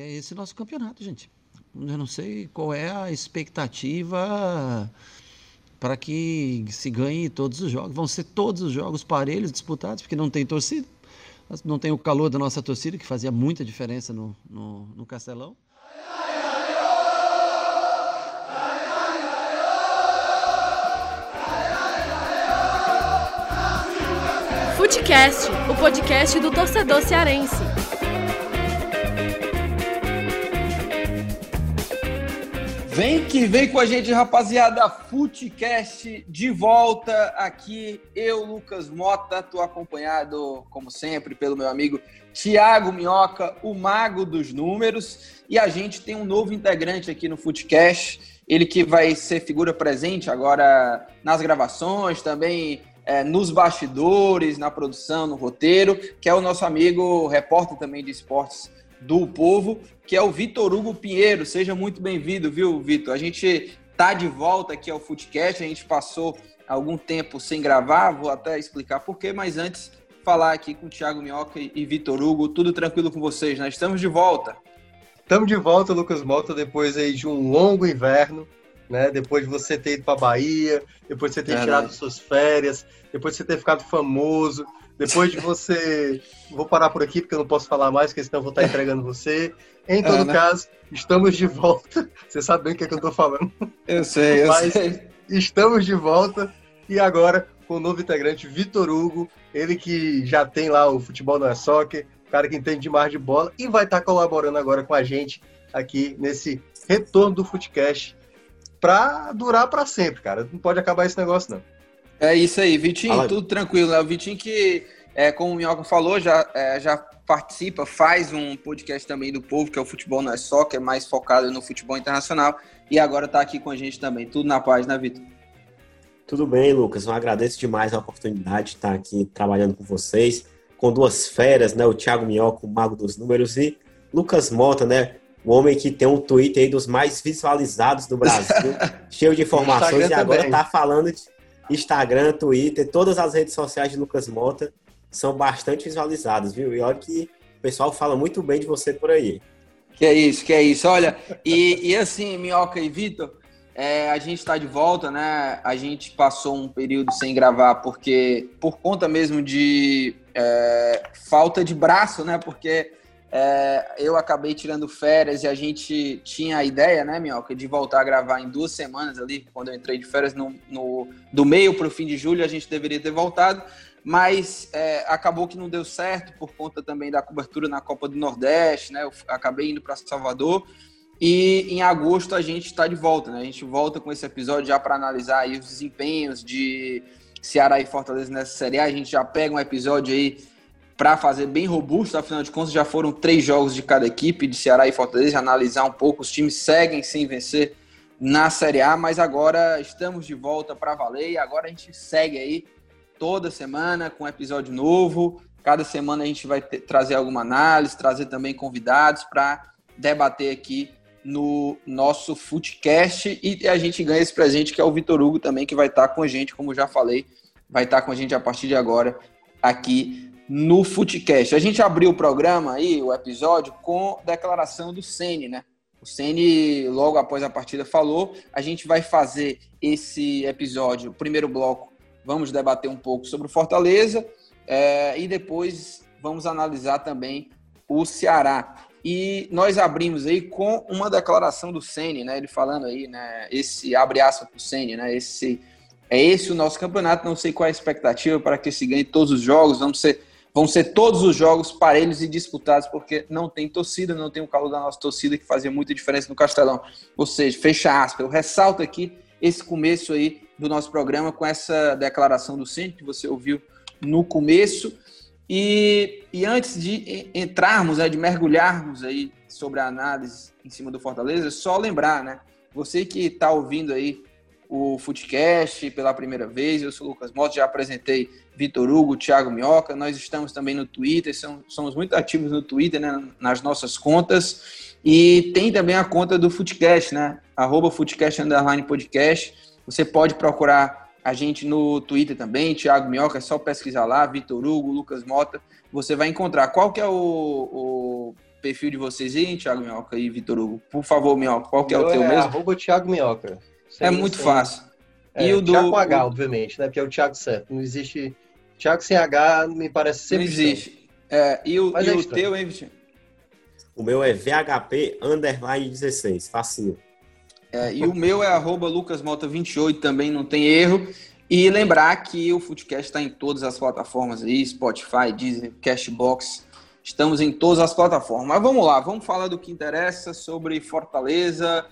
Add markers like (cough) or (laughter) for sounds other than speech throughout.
é esse nosso campeonato, gente. Eu não sei qual é a expectativa para que se ganhe todos os jogos. Vão ser todos os jogos parelhos disputados, porque não tem torcida. Não tem o calor da nossa torcida, que fazia muita diferença no, no, no Castelão. Futecast, o podcast do torcedor cearense. Vem que vem com a gente, rapaziada. Futecast de volta aqui. Eu, Lucas Mota, tô acompanhado, como sempre, pelo meu amigo Tiago Minhoca, o mago dos números. E a gente tem um novo integrante aqui no Futecast. Ele que vai ser figura presente agora nas gravações, também é, nos bastidores, na produção, no roteiro, que é o nosso amigo, repórter também de esportes do povo, que é o Vitor Hugo Pinheiro. Seja muito bem-vindo, viu, Vitor? A gente tá de volta aqui ao Footcast, a gente passou algum tempo sem gravar, vou até explicar porquê, mas antes falar aqui com o Thiago Minhoca e Vitor Hugo, tudo tranquilo com vocês, nós né? estamos de volta. Estamos de volta, Lucas Mota, depois aí de um longo inverno, né? Depois de você ter ido para Bahia, depois de você ter é tirado suas férias, depois de você ter ficado famoso, depois de você. Vou parar por aqui porque eu não posso falar mais, porque senão eu vou estar entregando você. Em todo caso, estamos de volta. (laughs) Você sabe bem o que, é que eu estou falando. Eu sei, eu Mas sei. Estamos de volta e agora com o novo integrante Vitor Hugo, ele que já tem lá o Futebol Não é Soccer, cara que entende demais de bola e vai estar colaborando agora com a gente aqui nesse retorno do Futecast para durar para sempre, cara. Não pode acabar esse negócio, não. É isso aí, Vitinho, Fala. tudo tranquilo, né? O Vitinho que, é, como o Minhoca falou, já, é, já participa, faz um podcast também do Povo, que é o Futebol Não é Só, que é mais focado no futebol internacional, e agora está aqui com a gente também. Tudo na paz, né, Vitor? Tudo bem, Lucas. Eu agradeço demais a oportunidade de estar aqui trabalhando com vocês, com duas feras, né? O Thiago Minhoca, o mago dos números, e Lucas Mota, né? O homem que tem um Twitter aí dos mais visualizados do Brasil, (laughs) cheio de informações, e agora está falando de Instagram, Twitter, todas as redes sociais de Lucas Mota são bastante visualizadas, viu? E olha que o pessoal fala muito bem de você por aí. Que é isso, que é isso. Olha, e, e assim, Minhoca e Vitor, é, a gente está de volta, né? A gente passou um período sem gravar porque por conta mesmo de é, falta de braço, né? Porque é, eu acabei tirando férias e a gente tinha a ideia, né, Minhoca, de voltar a gravar em duas semanas ali, quando eu entrei de férias, no, no do meio para o fim de julho, a gente deveria ter voltado, mas é, acabou que não deu certo por conta também da cobertura na Copa do Nordeste, né? Eu acabei indo para Salvador e em agosto a gente está de volta, né? A gente volta com esse episódio já para analisar aí os desempenhos de Ceará e Fortaleza nessa Série A. A gente já pega um episódio aí para fazer bem robusto, afinal de contas já foram três jogos de cada equipe, de Ceará e Fortaleza, analisar um pouco, os times seguem sem vencer na Série A, mas agora estamos de volta para valer e agora a gente segue aí toda semana com episódio novo, cada semana a gente vai ter, trazer alguma análise, trazer também convidados para debater aqui no nosso Footcast e a gente ganha esse presente que é o Vitor Hugo também, que vai estar com a gente, como já falei, vai estar com a gente a partir de agora aqui no Footcast. A gente abriu o programa aí, o episódio, com declaração do Sene, né? O Ceni logo após a partida falou, a gente vai fazer esse episódio, o primeiro bloco, vamos debater um pouco sobre o Fortaleza é, e depois vamos analisar também o Ceará. E nós abrimos aí com uma declaração do Ceni, né? Ele falando aí, né? Esse abre aspas para o Ceni, né? Esse é esse o nosso campeonato. Não sei qual é a expectativa para que se ganhe todos os jogos. Vamos ser Vão ser todos os jogos parelhos e disputados, porque não tem torcida, não tem o calor da nossa torcida que fazia muita diferença no Castelão. Ou seja, fecha aspas, eu ressalto aqui esse começo aí do nosso programa com essa declaração do Centro que você ouviu no começo. E, e antes de entrarmos, né, de mergulharmos aí sobre a análise em cima do Fortaleza, só lembrar, né? Você que está ouvindo aí o Footcast pela primeira vez, eu sou o Lucas Mota, já apresentei Vitor Hugo, Thiago Minhoca. Nós estamos também no Twitter, somos muito ativos no Twitter, né, nas nossas contas. E tem também a conta do Footcast, né? Arroba Footcast Underline Podcast. Você pode procurar a gente no Twitter também, Thiago Minhoca, é só pesquisar lá, Vitor Hugo, Lucas Mota. Você vai encontrar qual que é o, o perfil de vocês aí, Thiago Minhoca e Vitor Hugo. Por favor, Minhoca, qual que é o, o teu é mesmo? Arroba Thiago Minhoca. É muito fácil. É, e o do Thiago H, obviamente, né? Porque é o Thiago certo. Não existe. Thiago sem H me parece sempre. Não existe. É, e o, e é o teu, hein, Vitinho? O meu é VHP underline 16, facinho. É, e o meu é arroba lucasmota28, também não tem erro. E lembrar que o Footcast está em todas as plataformas aí, Spotify, Deezer, Cashbox. Estamos em todas as plataformas. Mas vamos lá, vamos falar do que interessa sobre Fortaleza.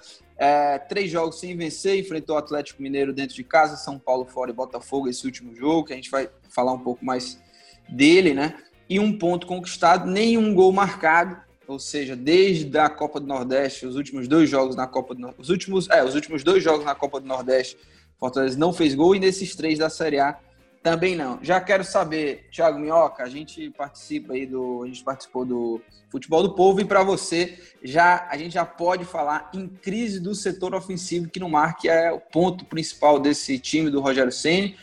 É, três jogos sem vencer, enfrentou o Atlético Mineiro dentro de casa, São Paulo fora e Botafogo esse último jogo, que a gente vai falar um pouco mais dele, né? E um ponto conquistado, nenhum gol marcado, ou seja, desde a Copa do Nordeste, os últimos dois jogos na Copa do os últimos, é, os últimos dois jogos na Copa do Nordeste, Fortaleza não fez gol e nesses três da Série A também não. Já quero saber, Thiago Minhoca, a gente participa aí do, a gente participou do Futebol do Povo e para você já a gente já pode falar em crise do setor ofensivo que no mar que é o ponto principal desse time do Rogério Ceni.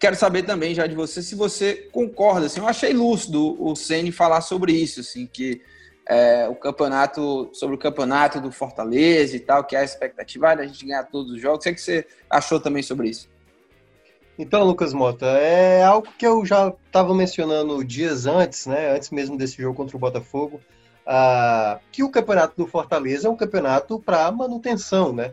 Quero saber também já de você se você concorda. Assim, eu achei lúcido o Ceni falar sobre isso, assim que é, o campeonato, sobre o campeonato do Fortaleza e tal, que é a expectativa ah, da gente ganhar todos os jogos. O que, é que você achou também sobre isso? Então, Lucas Mota, é algo que eu já estava mencionando dias antes, né, antes mesmo desse jogo contra o Botafogo, ah, que o campeonato do Fortaleza é um campeonato para manutenção, né?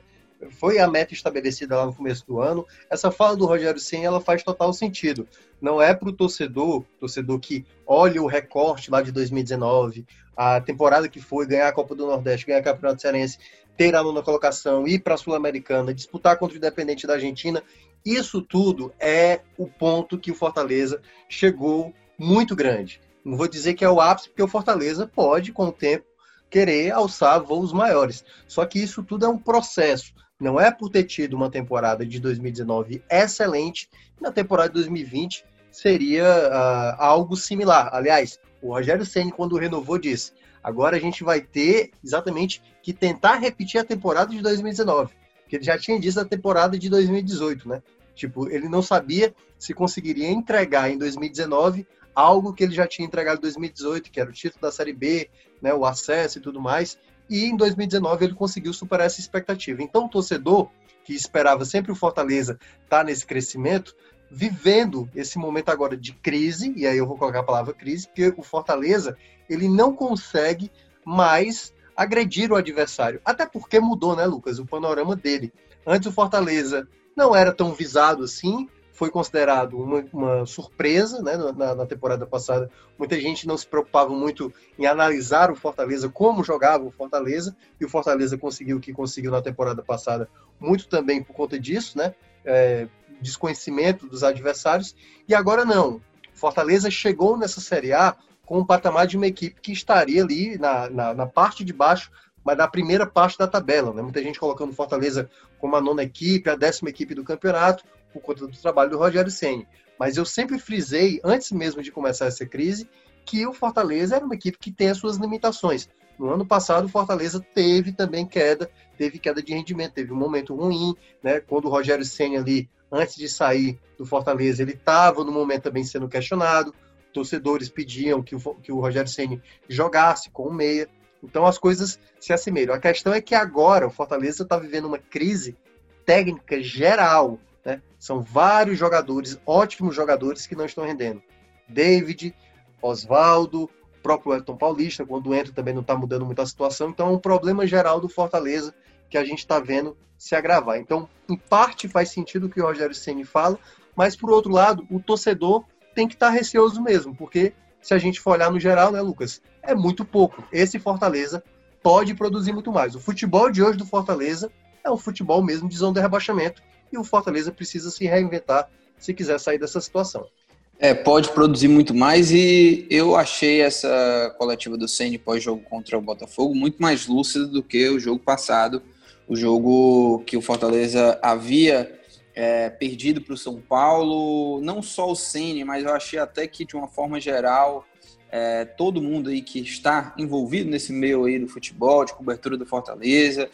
Foi a meta estabelecida lá no começo do ano. Essa fala do Rogério Senna, ela faz total sentido. Não é para o torcedor, torcedor que olha o recorte lá de 2019, a temporada que foi, ganhar a Copa do Nordeste, ganhar o Campeonato Cearense, ter a nona colocação, ir para a Sul-Americana, disputar contra o Independente da Argentina. Isso tudo é o ponto que o Fortaleza chegou muito grande. Não vou dizer que é o ápice, porque o Fortaleza pode, com o tempo, querer alçar voos maiores. Só que isso tudo é um processo. Não é por ter tido uma temporada de 2019 excelente, na temporada de 2020 seria uh, algo similar. Aliás, o Rogério Senna, quando renovou, disse: agora a gente vai ter exatamente que tentar repetir a temporada de 2019. Porque ele já tinha dito a temporada de 2018, né? Tipo, ele não sabia se conseguiria entregar em 2019 algo que ele já tinha entregado em 2018, que era o título da Série B, né, o acesso e tudo mais. E em 2019 ele conseguiu superar essa expectativa. Então, o torcedor que esperava sempre o Fortaleza estar tá nesse crescimento, vivendo esse momento agora de crise, e aí eu vou colocar a palavra crise, porque o Fortaleza ele não consegue mais agredir o adversário. Até porque mudou, né, Lucas, o panorama dele. Antes o Fortaleza não era tão visado assim, foi considerado uma, uma surpresa né, na, na, temporada passada. Muita gente não se preocupava muito em analisar o Fortaleza, como jogava o Fortaleza, e o Fortaleza conseguiu o que conseguiu na temporada passada, muito também por conta disso, né? É, desconhecimento dos adversários. E agora não. Fortaleza chegou nessa Série A com um patamar de uma equipe que estaria ali na, na, na parte de baixo mas na primeira parte da tabela. Né? Muita gente colocando Fortaleza como a nona equipe, a décima equipe do campeonato, por conta do trabalho do Rogério Senni. Mas eu sempre frisei, antes mesmo de começar essa crise, que o Fortaleza era uma equipe que tem as suas limitações. No ano passado, o Fortaleza teve também queda, teve queda de rendimento, teve um momento ruim, né? Quando o Rogério Senna ali, antes de sair do Fortaleza, ele estava no momento também sendo questionado. Torcedores pediam que o, que o Rogério Senna jogasse com o meia. Então as coisas se assemelham. A questão é que agora o Fortaleza está vivendo uma crise técnica geral né? São vários jogadores, ótimos jogadores, que não estão rendendo. David, Oswaldo, próprio Elton Paulista, quando entra também não está mudando muito a situação. Então é um problema geral do Fortaleza que a gente está vendo se agravar. Então, em parte faz sentido o que o Rogério Ceni fala, mas por outro lado, o torcedor tem que estar tá receoso mesmo, porque se a gente for olhar no geral, né, Lucas, é muito pouco. Esse Fortaleza pode produzir muito mais. O futebol de hoje do Fortaleza é um futebol mesmo de zona de rebaixamento e o Fortaleza precisa se reinventar se quiser sair dessa situação. É, pode produzir muito mais e eu achei essa coletiva do Ceni pós-jogo contra o Botafogo muito mais lúcida do que o jogo passado, o jogo que o Fortaleza havia é, perdido para o São Paulo, não só o Ceni, mas eu achei até que de uma forma geral é, todo mundo aí que está envolvido nesse meio aí do futebol, de cobertura do Fortaleza,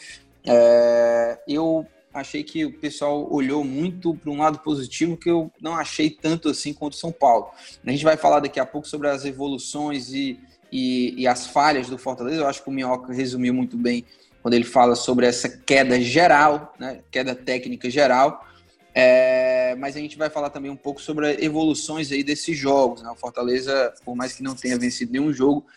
é, eu achei que o pessoal olhou muito para um lado positivo que eu não achei tanto assim quanto São Paulo. A gente vai falar daqui a pouco sobre as evoluções e e, e as falhas do Fortaleza. Eu acho que o Minhoca resumiu muito bem quando ele fala sobre essa queda geral, né, queda técnica geral. É, mas a gente vai falar também um pouco sobre evoluções aí desses jogos. Né? O Fortaleza, por mais que não tenha vencido nenhum jogo,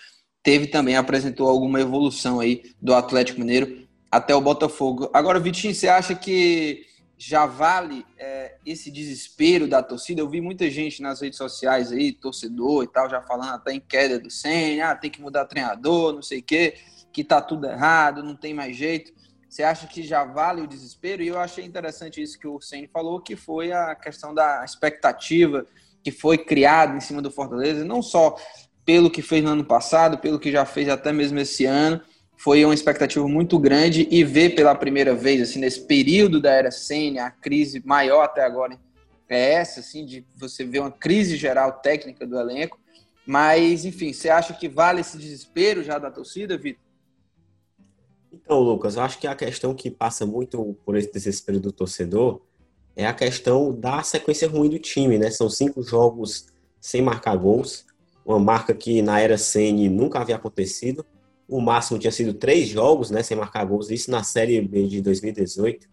teve também, apresentou alguma evolução aí do Atlético Mineiro até o Botafogo. Agora, Vitinho, você acha que já vale é, esse desespero da torcida? Eu vi muita gente nas redes sociais aí, torcedor e tal, já falando até em queda do Senna, ah, tem que mudar treinador, não sei o quê, que tá tudo errado, não tem mais jeito. Você acha que já vale o desespero? E eu achei interessante isso que o Senna falou, que foi a questão da expectativa que foi criada em cima do Fortaleza, não só pelo que fez no ano passado, pelo que já fez até mesmo esse ano, foi uma expectativa muito grande e ver pela primeira vez, assim, nesse período da era Senna, a crise maior até agora é essa, assim, de você ver uma crise geral técnica do elenco. Mas, enfim, você acha que vale esse desespero já da torcida, Vitor? Então, Lucas, eu acho que a questão que passa muito por esse desespero do torcedor é a questão da sequência ruim do time, né? São cinco jogos sem marcar gols, uma marca que na era Sene nunca havia acontecido. O máximo tinha sido três jogos, né, sem marcar gols, isso na Série B de 2018.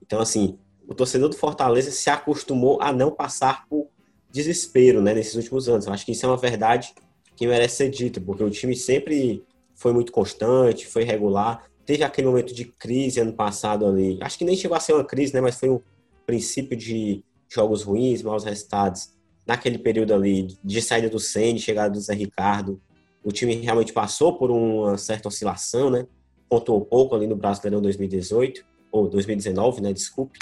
Então, assim, o torcedor do Fortaleza se acostumou a não passar por desespero, né, nesses últimos anos. Eu acho que isso é uma verdade que merece ser dita, porque o time sempre foi muito constante, foi regular teve aquele momento de crise ano passado ali. Acho que nem chegou a ser uma crise, né? Mas foi um princípio de jogos ruins, maus resultados. Naquele período ali de saída do Senna, chegada do Zé Ricardo, o time realmente passou por uma certa oscilação, né? Pontuou pouco ali no Brasileirão 2018, ou 2019, né? Desculpe.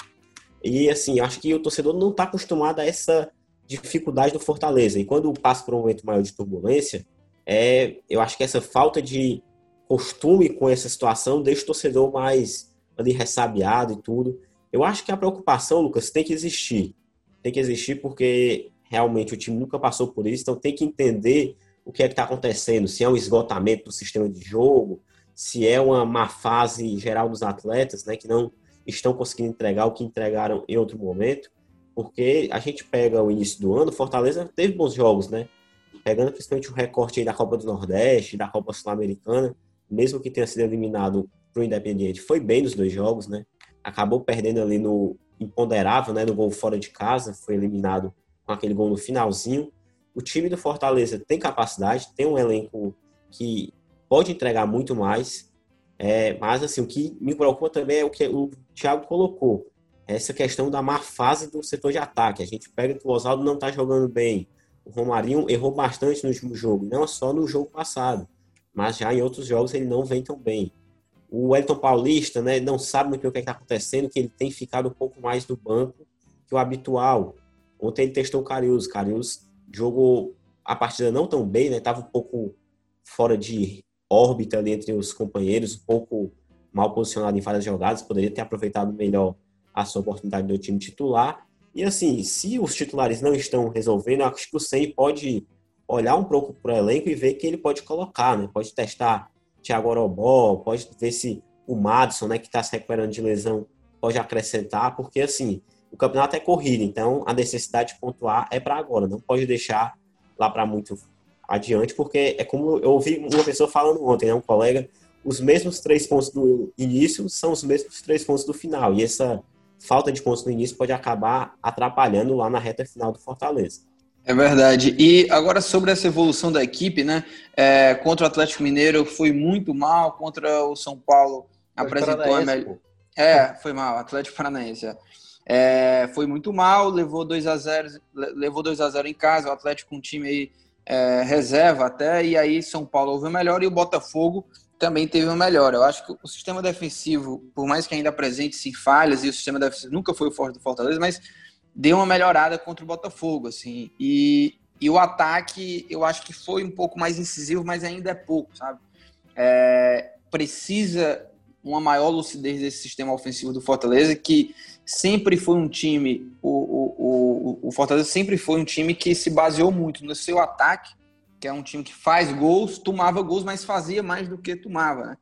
E assim, acho que o torcedor não está acostumado a essa dificuldade do Fortaleza. E quando passa por um momento maior de turbulência, é, eu acho que essa falta de costume com essa situação deixa o torcedor mais ali ressabiado e tudo. Eu acho que a preocupação, Lucas, tem que existir. Tem que existir porque realmente o time nunca passou por isso, então tem que entender o que é que está acontecendo, se é um esgotamento do sistema de jogo, se é uma má fase geral dos atletas, né, que não estão conseguindo entregar o que entregaram em outro momento, porque a gente pega o início do ano, Fortaleza teve bons jogos, né? Pegando principalmente o recorte da Copa do Nordeste, da Copa Sul-Americana, mesmo que tenha sido eliminado para o Independiente, foi bem nos dois jogos, né? Acabou perdendo ali no imponderável, né? No gol fora de casa, foi eliminado com aquele gol no finalzinho. O time do Fortaleza tem capacidade, tem um elenco que pode entregar muito mais, é, mas assim, o que me preocupa também é o que o Thiago colocou, essa questão da má fase do setor de ataque. A gente pega que o Oswaldo não está jogando bem, o Romarinho errou bastante no último jogo, não só no jogo passado mas já em outros jogos ele não vem tão bem. O Elton Paulista né, não sabe muito bem o que é está acontecendo, que ele tem ficado um pouco mais do banco que o habitual. Ontem ele testou o Carius. Carius jogou a partida não tão bem, né? Estava um pouco fora de órbita ali entre os companheiros, um pouco mal posicionado em várias jogadas, poderia ter aproveitado melhor a sua oportunidade do time titular. E assim, se os titulares não estão resolvendo, acho que o Senna pode olhar um pouco para o elenco e ver que ele pode colocar, né? Pode testar Thiago Orobó, pode ver se o Madison, né, que está se recuperando de lesão, pode acrescentar, porque assim, o campeonato é corrido, então a necessidade de pontuar é para agora, não pode deixar lá para muito adiante, porque é como eu ouvi uma pessoa falando ontem, né, um colega, os mesmos três pontos do início são os mesmos três pontos do final, e essa falta de pontos no início pode acabar atrapalhando lá na reta final do Fortaleza. É verdade. E agora sobre essa evolução da equipe, né? É, contra o Atlético Mineiro foi muito mal, contra o São Paulo apresentou a melhor. É, foi mal, Atlético Paranaense. É. É, foi muito mal, levou 2 a 0 levou 2 a 0 em casa, o Atlético com um time aí é, reserva até, e aí São Paulo houve melhor e o Botafogo também teve uma melhor. Eu acho que o sistema defensivo, por mais que ainda apresente sim falhas, e o sistema defensivo nunca foi o forte do Fortaleza, mas deu uma melhorada contra o Botafogo, assim. E, e o ataque, eu acho que foi um pouco mais incisivo, mas ainda é pouco, sabe? É, precisa uma maior lucidez desse sistema ofensivo do Fortaleza, que sempre foi um time, o, o, o, o Fortaleza sempre foi um time que se baseou muito no seu ataque, que é um time que faz gols, tomava gols, mas fazia mais do que tomava, né?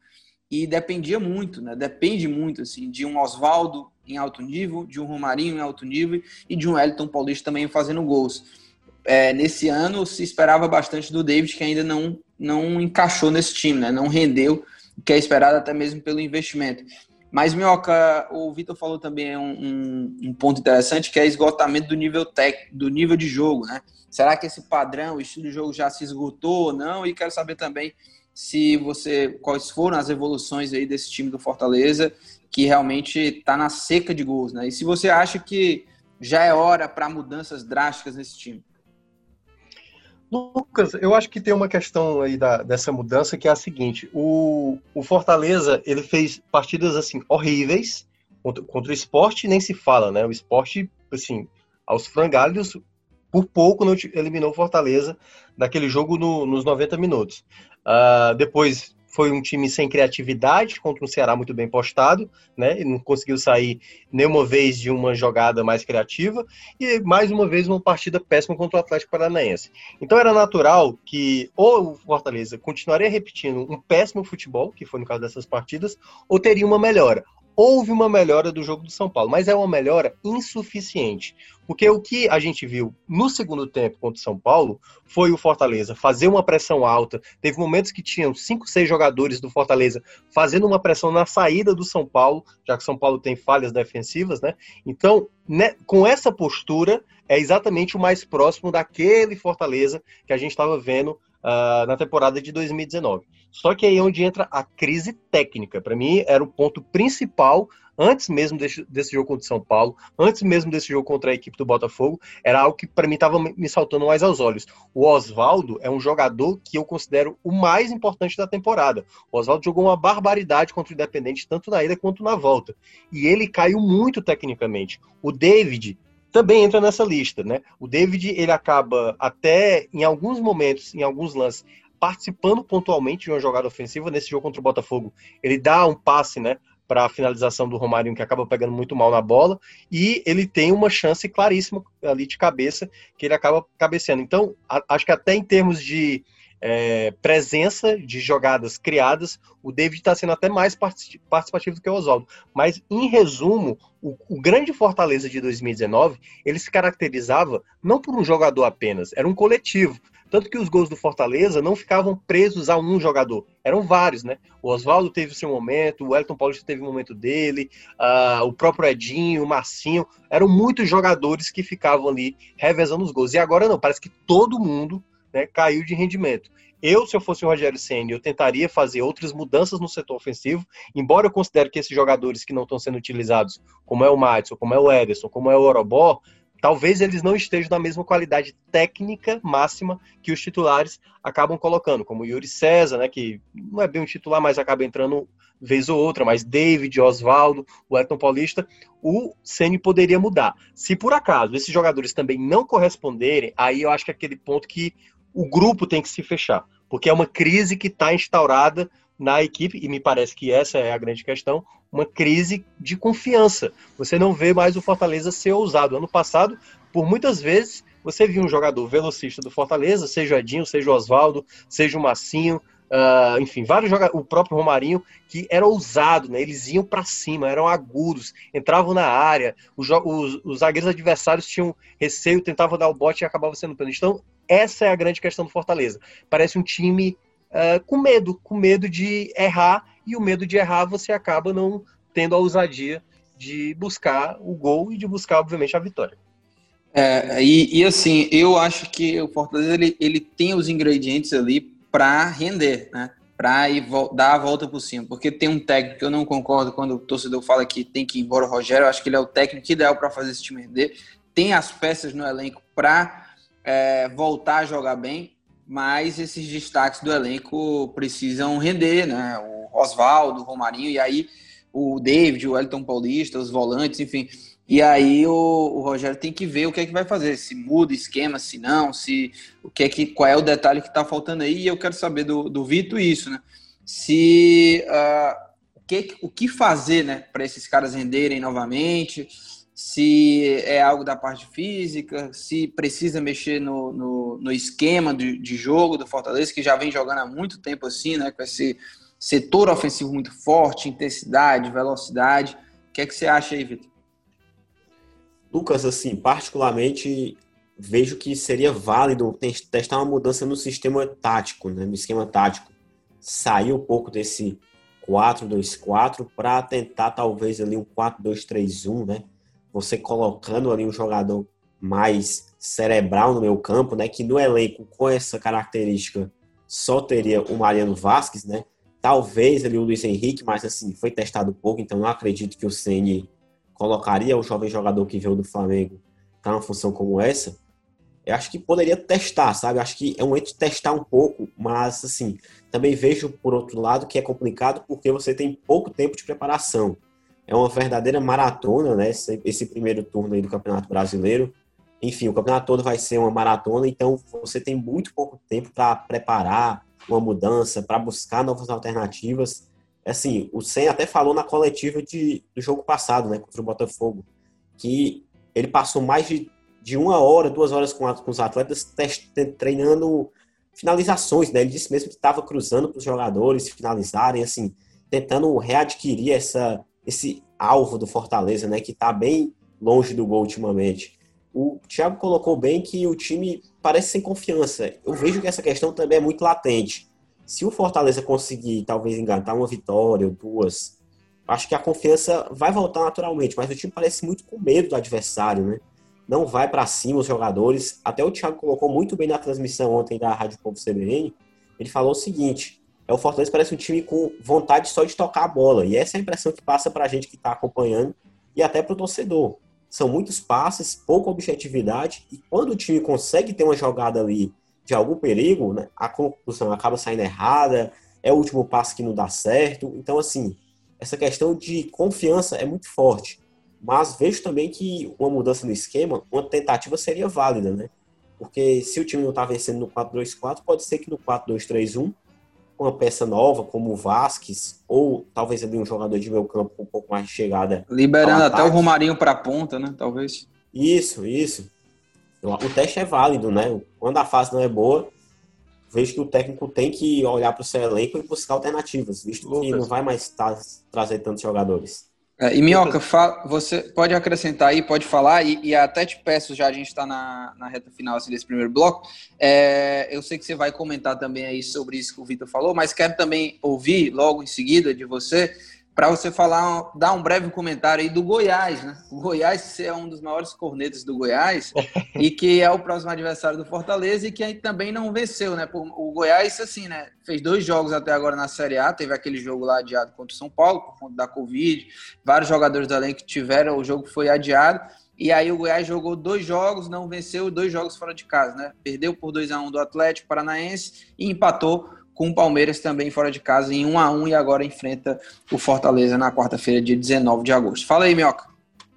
E dependia muito, né? Depende muito, assim, de um Oswaldo em alto nível, de um Romarinho em alto nível e de um Elton Paulista também fazendo gols. é, nesse ano se esperava bastante do David, que ainda não, não encaixou nesse time, né? não rendeu o que é esperado até mesmo pelo investimento. Mas, Minhoca, o Vitor falou também um, um, um, ponto interessante, que é esgotamento do nível tec, do nível de jogo, né? Será que esse padrão, o estilo de jogo já se esgotou ou não? E quero saber também se você, quais foram as evoluções aí desse time do Fortaleza, que realmente está na seca de gols, né? E se você acha que já é hora para mudanças drásticas nesse time. Lucas, eu acho que tem uma questão aí da, dessa mudança que é a seguinte: o, o Fortaleza ele fez partidas assim horríveis contra, contra o esporte, nem se fala, né? O esporte, assim, aos frangalhos, por pouco não eliminou o Fortaleza naquele jogo no, nos 90 minutos. Uh, depois foi um time sem criatividade contra um Ceará muito bem postado, né? E não conseguiu sair nenhuma vez de uma jogada mais criativa e mais uma vez uma partida péssima contra o Atlético Paranaense. Então era natural que ou o Fortaleza continuaria repetindo um péssimo futebol, que foi no caso dessas partidas, ou teria uma melhora houve uma melhora do jogo do São Paulo, mas é uma melhora insuficiente. Porque o que a gente viu no segundo tempo contra o São Paulo foi o Fortaleza fazer uma pressão alta. Teve momentos que tinham cinco, seis jogadores do Fortaleza fazendo uma pressão na saída do São Paulo, já que São Paulo tem falhas defensivas, né? Então, né, com essa postura, é exatamente o mais próximo daquele Fortaleza que a gente estava vendo uh, na temporada de 2019. Só que aí é onde entra a crise técnica. Para mim, era o ponto principal antes mesmo desse, desse, jogo contra o São Paulo, antes mesmo desse jogo contra a equipe do Botafogo, era algo que para mim estava me saltando mais aos olhos. O Oswaldo é um jogador que eu considero o mais importante da temporada. O Oswaldo jogou uma barbaridade contra o Independente, tanto na ida quanto na volta. E ele caiu muito tecnicamente. O David também entra nessa lista, né? O David, ele acaba até em alguns momentos, em alguns lances, participando pontualmente de uma jogada ofensiva. Nesse jogo contra o Botafogo, ele dá um passe, né? Para a finalização do Romário, que acaba pegando muito mal na bola, e ele tem uma chance claríssima ali de cabeça, que ele acaba cabeceando. Então, a, acho que até em termos de é, presença de jogadas criadas, o David está sendo até mais participativo do que o Oswaldo. Mas, em resumo, o, o, grande Fortaleza de 2019, ele se caracterizava não por um jogador apenas, era um coletivo. Tanto que os gols do Fortaleza não ficavam presos a um jogador, eram vários, né? O Oswaldo teve o seu momento, o Elton Paulista teve o momento dele, uh, o próprio Edinho, o Marcinho, eram muitos jogadores que ficavam ali revezando os gols. E agora não, parece que todo mundo né, caiu de rendimento. Eu, se eu fosse o Rogério Senna, eu tentaria fazer outras mudanças no setor ofensivo, embora eu considere que esses jogadores que não estão sendo utilizados, como é o Madison, como é o Ederson, como é o Orobó, talvez eles não estejam na mesma qualidade técnica máxima que os titulares acabam colocando, como o Yuri César, né, que não é bem um titular, mas acaba entrando vez ou outra, mas David, Oswaldo, o Elton Paulista, o Ceni poderia mudar. Se por acaso esses jogadores também não corresponderem, aí eu acho que é aquele ponto que o grupo tem que se fechar, porque é uma crise que está instaurada na equipe, e me parece que essa é a grande questão, uma crise de confiança. Você não vê mais o Fortaleza ser ousado. Ano passado, por muitas vezes, você viu um jogador velocista do Fortaleza, seja o Edinho, seja o Oswaldo, seja o Massinho, uh, enfim, vários jogadores, o próprio Romarinho, que era ousado, né? Eles iam para cima, eram agudos, entravam na área, os, os, os, zagueiros adversários tinham receio, tentavam dar o bote e acabavam sendo pênalti. Então, essa é a grande questão do Fortaleza. Parece um time uh, com medo, com medo de errar, e o medo de errar você acaba não tendo a ousadia de buscar o gol e de buscar, obviamente, a vitória. É, e, e, assim, eu acho que o Fortaleza ele, ele tem os ingredientes ali para render, né? Para dar a volta por cima. Porque tem um técnico que eu não concordo quando o torcedor fala que tem que ir embora o Rogério. Eu acho que ele é o técnico ideal para fazer esse time render. Tem as peças no elenco para é, voltar a jogar bem, mas esses destaques do elenco precisam render, né? O Oswaldo, o Romarinho, e aí o David, o Elton Paulista, os volantes, enfim. E aí o, o, Rogério tem que ver o que é que vai fazer, se muda esquema, se não, se o que é que qual é o detalhe que está faltando aí. E eu quero saber do, do Vitor isso, né? Se uh, o, que, o que fazer, né, para esses caras renderem novamente, se é algo da parte física, se precisa mexer no, no, no esquema de, de jogo do Fortaleza, que já vem jogando há muito tempo assim, né, com esse setor ofensivo muito forte, intensidade, velocidade. O que é que você acha aí, Vitor? Lucas, assim, particularmente vejo que seria válido testar uma mudança no sistema tático, né, no esquema tático. Sair um pouco desse 4-2-4 para tentar talvez ali um 4-2-3-1, né? Você colocando ali um jogador mais cerebral no meu campo, né? Que no elenco com essa característica só teria o Mariano Vasquez, né? Talvez ali o Luiz Henrique, mas assim, foi testado pouco, então não acredito que o Ceni colocaria o jovem jogador que veio do Flamengo para uma função como essa. Eu acho que poderia testar, sabe? Eu acho que é um momento de testar um pouco, mas assim, também vejo por outro lado que é complicado porque você tem pouco tempo de preparação. É uma verdadeira maratona, né? Esse, esse primeiro turno aí do Campeonato Brasileiro. Enfim, o campeonato todo vai ser uma maratona, então você tem muito pouco tempo para preparar uma mudança, para buscar novas alternativas. Assim, o Sen até falou na coletiva de, do jogo passado, né, contra o Botafogo, que ele passou mais de de uma hora, duas horas com, com os atletas treinando finalizações, né? Ele disse mesmo que estava cruzando para os jogadores finalizarem, assim, tentando readquirir essa, esse alvo do Fortaleza, né? Que está bem longe do gol ultimamente. O Thiago colocou bem que o time parece sem confiança. Eu vejo que essa questão também é muito latente. Se o Fortaleza conseguir, talvez, engatar uma vitória ou duas, acho que a confiança vai voltar naturalmente, mas o time parece muito com medo do adversário, né? não vai para cima os jogadores. Até o Thiago colocou muito bem na transmissão ontem da Rádio Povo CBN. Ele falou o seguinte: é o Fortaleza parece um time com vontade só de tocar a bola. E essa é a impressão que passa para a gente que está acompanhando e até para o torcedor. São muitos passes, pouca objetividade, e quando o time consegue ter uma jogada ali de algum perigo, né, a conclusão acaba saindo errada, é o último passo que não dá certo. Então, assim, essa questão de confiança é muito forte. Mas vejo também que uma mudança no esquema, uma tentativa seria válida, né? Porque se o time não está vencendo no 4-2-4, pode ser que no 4-2-3-1, uma peça nova, como o Vasquez, ou talvez ali um jogador de meio campo com um pouco mais de chegada. Liberando até o Romarinho para a ponta, né? Talvez. Isso, isso. O teste é válido, né? Quando a fase não é boa, vejo que o técnico tem que olhar para o seu elenco e buscar alternativas, visto Lucas. que não vai mais trazer tantos jogadores. É, e Minhoca, fala, você pode acrescentar aí, pode falar, e, e até te peço, já a gente está na, na, reta final assim, desse primeiro bloco. É, eu sei que você vai comentar também aí sobre isso que o Vitor falou, mas quero também ouvir logo em seguida de você para você falar, dar um breve comentário aí do Goiás, né? O Goiás é um dos maiores cornetos do Goiás (laughs) e que é o próximo adversário do Fortaleza e que aí também não venceu, né? O Goiás, assim, né? Fez dois jogos até agora na Série A, teve aquele jogo lá adiado contra o São Paulo por conta da Covid, vários jogadores da elenco tiveram, o jogo foi adiado. E aí o Goiás jogou dois jogos, não venceu, dois jogos fora de casa, né? Perdeu por 2 a 1 do Atlético Paranaense e empatou com o Palmeiras também fora de casa em 1 a 1 e agora enfrenta o Fortaleza na quarta-feira, dia 19 de agosto. Fala aí, Minhoca.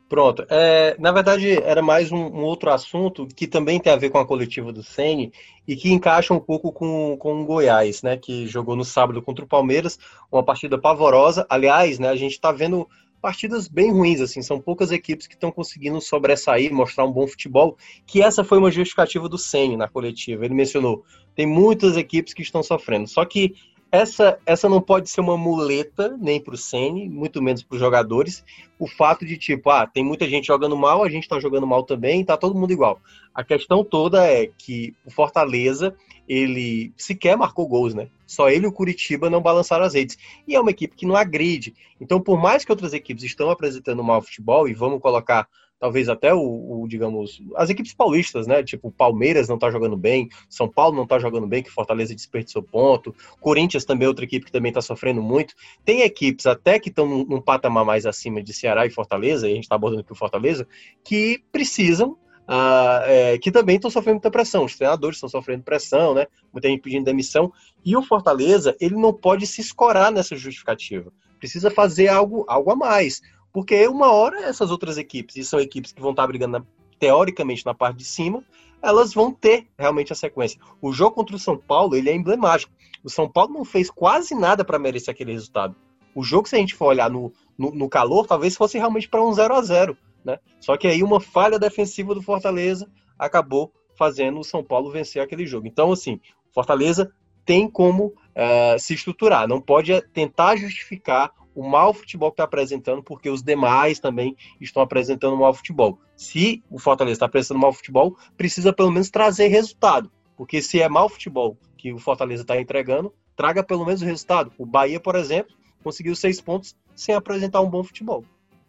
Pronto. É, na verdade, era mais um, um, outro assunto que também tem a ver com a coletiva do Sene e que encaixa um pouco com, com o Goiás, né? Que jogou no sábado contra o Palmeiras, uma partida pavorosa. Aliás, né, a gente está vendo partidas bem ruins, assim, são poucas equipes que estão conseguindo sobressair, mostrar um bom futebol, que essa foi uma justificativa do Sene na coletiva. Ele mencionou, tem muitas equipes que estão sofrendo. Só que essa, essa não pode ser uma muleta nem para o Sene, muito menos para os jogadores. O fato de tipo, ah, tem muita gente jogando mal, a gente está jogando mal também, tá todo mundo igual. A questão toda é que o Fortaleza ele sequer marcou gols, né? Só ele e o Curitiba não balançaram as redes. E é uma equipe que não agride. Então, por mais que outras equipes estão apresentando mau futebol, e vamos colocar talvez até o, o, digamos, as equipes paulistas, né? Tipo, Palmeiras não tá jogando bem, São Paulo não tá jogando bem, que Fortaleza desperdiçou ponto, Corinthians também é outra equipe que também tá sofrendo muito. Tem equipes até que estão num, num, patamar mais acima de Ceará e Fortaleza, e a gente tá abordando aqui o Fortaleza, que precisam. Uh, é, que também estão sofrendo muita pressão, os treinadores estão sofrendo pressão, né? Muita gente pedindo demissão, e o Fortaleza ele não pode se escorar nessa justificativa, precisa fazer algo, algo a mais. Porque uma hora essas outras equipes, e são equipes que vão estar brigando teoricamente na parte de cima, elas vão ter realmente a sequência. O jogo contra o São Paulo, ele é emblemático. O São Paulo não fez quase nada para merecer aquele resultado. O jogo, se a gente for olhar no, no, no calor, talvez fosse realmente para um 0 a 0 né? Só que aí uma falha defensiva do Fortaleza acabou fazendo o São Paulo vencer aquele jogo. Então, assim, Fortaleza tem como uh, se estruturar, não pode tentar justificar o mau futebol que está apresentando, porque os demais também estão apresentando mau futebol. Se o Fortaleza está apresentando mau futebol, precisa pelo menos trazer resultado. Porque se é mau futebol que o Fortaleza está entregando, traga pelo menos o resultado. O Bahia, por exemplo, conseguiu seis pontos sem apresentar um bom futebol.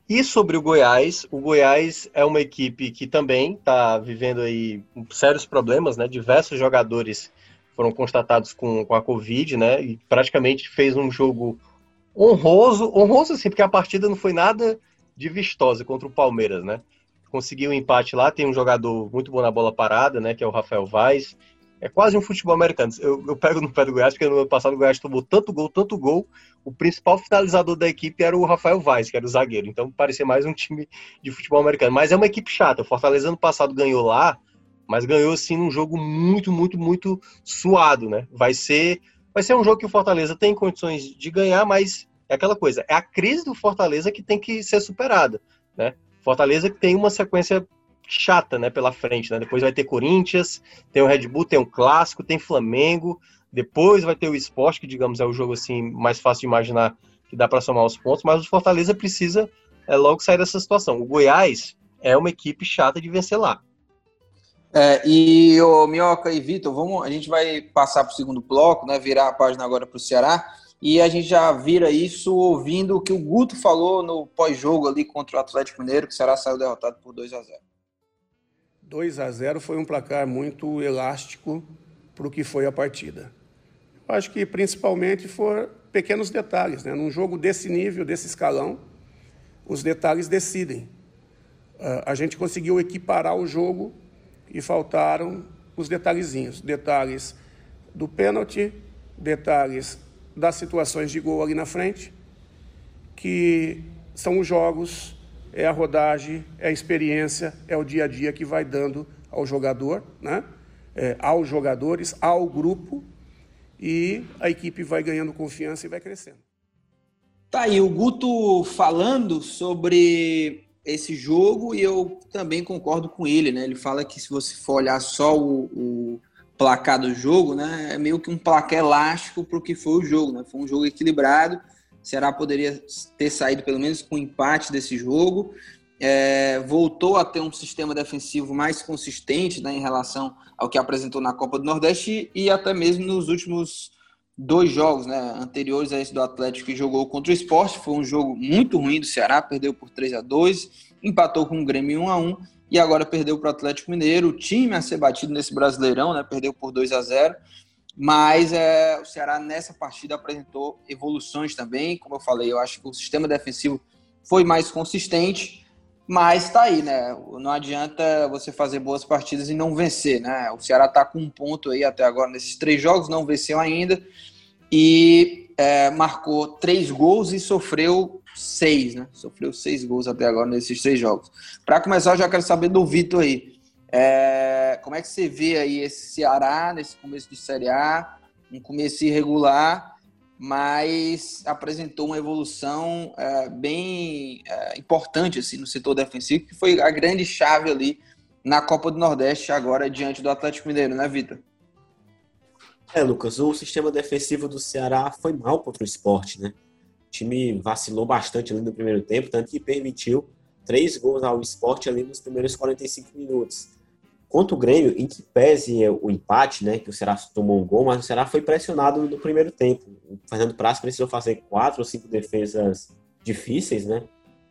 E sobre o Goiás, o Goiás é uma equipe que também está vivendo aí sérios problemas, né? Diversos jogadores foram constatados com, com a Covid, né? E praticamente fez um jogo honroso, honroso assim, porque a partida não foi nada de vistosa contra o Palmeiras, né? Conseguiu um empate lá, tem um jogador muito bom na bola parada, né? Que é o Rafael Vaz. É quase um futebol americano. Eu, eu pego no pé do Goiás, porque no ano passado o Goiás tomou tanto gol, tanto gol. O principal finalizador da equipe era o Rafael Vaz, que era o zagueiro. Então parecia mais um time de futebol americano. Mas é uma equipe chata. O Fortaleza ano passado ganhou lá, mas ganhou assim num jogo muito, muito, muito suado, né? Vai ser, vai ser um jogo que o Fortaleza tem condições de ganhar, mas é aquela coisa. É a crise do Fortaleza que tem que ser superada, né? Fortaleza que tem uma sequência chata, né, pela frente, né? Depois vai ter Corinthians, tem o Red Bull, tem o Clássico, tem Flamengo, depois vai ter o Esporte, que digamos é o jogo assim mais fácil de imaginar que dá para somar os pontos, mas o Fortaleza precisa é, logo sair dessa situação. O Goiás é uma equipe chata de vencer lá. É, e o Minhoca e Vitor, vamos, a gente vai passar para o segundo bloco, né? Virar a página agora para o Ceará. E a gente já vira isso ouvindo o que o Guto falou no pós-jogo ali contra o Atlético Mineiro, que o Ceará saiu derrotado por 2 a 0 2 a 0 foi um placar muito elástico para o que foi a partida. Eu acho que principalmente foram pequenos detalhes. Né? Num jogo desse nível, desse escalão, os detalhes decidem. Uh, a gente conseguiu equiparar o jogo e faltaram os detalhezinhos. Detalhes do pênalti, detalhes das situações de gol ali na frente, que são os jogos é a rodagem, é a experiência, é o dia a dia que vai dando ao jogador, né? É, aos jogadores, ao grupo, e a equipe vai ganhando confiança e vai crescendo. Tá aí o Guto falando sobre esse jogo e eu também concordo com ele, né? Ele fala que se você for olhar só o, o placar do jogo, né, é meio que um placar elástico para o que foi o jogo, né? Foi um jogo equilibrado Ceará poderia ter saído pelo menos com um empate desse jogo. É, voltou a ter um sistema defensivo mais consistente né, em relação ao que apresentou na Copa do Nordeste e até mesmo nos últimos dois jogos né, anteriores a esse do Atlético que jogou contra o Esporte. Foi um jogo muito ruim do Ceará, perdeu por 3 a 2 empatou com o Grêmio 1 a 1 e agora perdeu para o Atlético Mineiro. O time a ser batido nesse Brasileirão, né, perdeu por 2 a 0 mas é, o Ceará nessa partida apresentou evoluções também. Como eu falei, eu acho que o sistema defensivo foi mais consistente, mas está aí, né? Não adianta você fazer boas partidas e não vencer, né? O Ceará está com um ponto aí até agora nesses três jogos, não venceu ainda e é, marcou três gols e sofreu seis, né? Sofreu seis gols até agora nesses três jogos. Para começar, eu já quero saber do Vitor aí. É, como é que você vê aí esse Ceará nesse começo de Série A, um começo irregular, mas apresentou uma evolução é, bem é, importante assim no setor defensivo, que foi a grande chave ali na Copa do Nordeste agora diante do Atlético Mineiro, né, Vitor? É, Lucas, o sistema defensivo do Ceará foi mal contra o esporte, né? O time vacilou bastante ali no primeiro tempo, tanto que permitiu três gols ao esporte ali nos primeiros 45 minutos. Contra o Grêmio, em que pese o empate, né, que o Ceará tomou um gol, mas o Ceará foi pressionado no primeiro tempo. O Fernando precisou fazer quatro ou cinco defesas difíceis, né,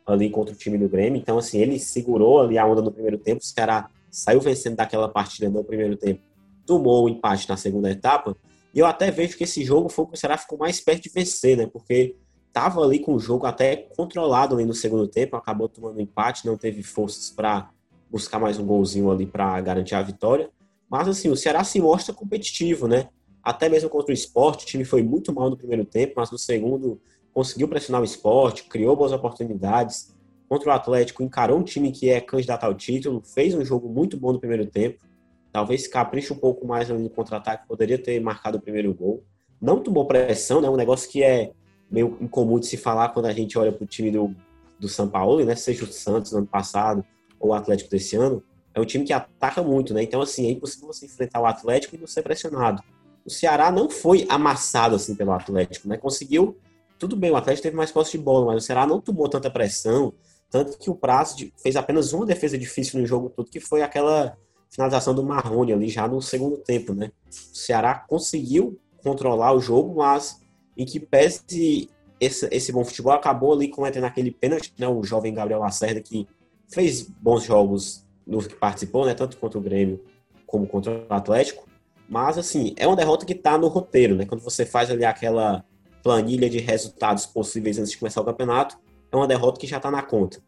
ali contra o time do Grêmio. Então, assim, ele segurou ali a onda no primeiro tempo. O Ceará saiu vencendo daquela partida no primeiro tempo, tomou o empate na segunda etapa. E eu até vejo que esse jogo foi o que o Ceará ficou mais perto de vencer, né, porque estava ali com o jogo até controlado ali no segundo tempo, acabou tomando empate, não teve forças para buscar mais um golzinho ali para garantir a vitória. Mas assim, o Ceará se mostra competitivo, né? Até mesmo contra o esporte, o time foi muito mal no primeiro tempo, mas no segundo conseguiu pressionar o esporte, criou boas oportunidades. Contra o Atlético, encarou um time que é candidato ao título, fez um jogo muito bom no primeiro tempo. Talvez capriche um pouco mais no contra-ataque, poderia ter marcado o primeiro gol. Não tomou pressão, né? Um negócio que é meio incomum de se falar quando a gente olha para o time do, do São Paulo, né? Seja o Santos no ano passado, o Atlético desse ano, é um time que ataca muito, né? Então, assim, é impossível você enfrentar o Atlético e não ser pressionado. O Ceará não foi amassado, assim, pelo Atlético, né? Conseguiu tudo bem, o Atlético teve mais posse de bola, mas o Ceará não tomou tanta pressão, tanto que o Prazo fez apenas uma defesa difícil no jogo todo, que foi aquela finalização do Marrone ali já no segundo tempo, né? O Ceará conseguiu controlar o jogo, mas em que pese esse, esse bom futebol acabou ali cometendo aquele pênalti, né? O jovem Gabriel Lacerda que fez bons jogos nos que participou, né? Tanto contra o Grêmio como contra o Atlético. Mas, assim, é uma derrota que está no roteiro, né? Quando você faz ali aquela planilha de resultados possíveis antes de começar o campeonato, é uma derrota que já está na conta.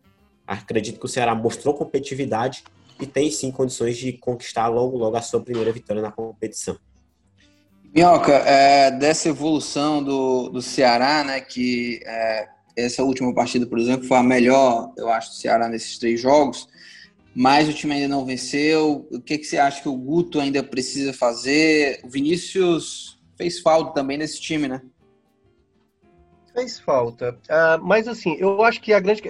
Acredito que o Ceará mostrou competitividade e tem sim condições de conquistar logo, logo a sua primeira vitória na competição. Minhoca, é, dessa evolução do, do Ceará, né, que é, essa última partida, por exemplo, foi a melhor, eu acho, do Ceará nesses três jogos, mas o time ainda não venceu. O que, que você acha que o Guto ainda precisa fazer? O Vinícius fez falta também nesse time, né? Fez falta. Uh, mas assim, eu acho que a grande.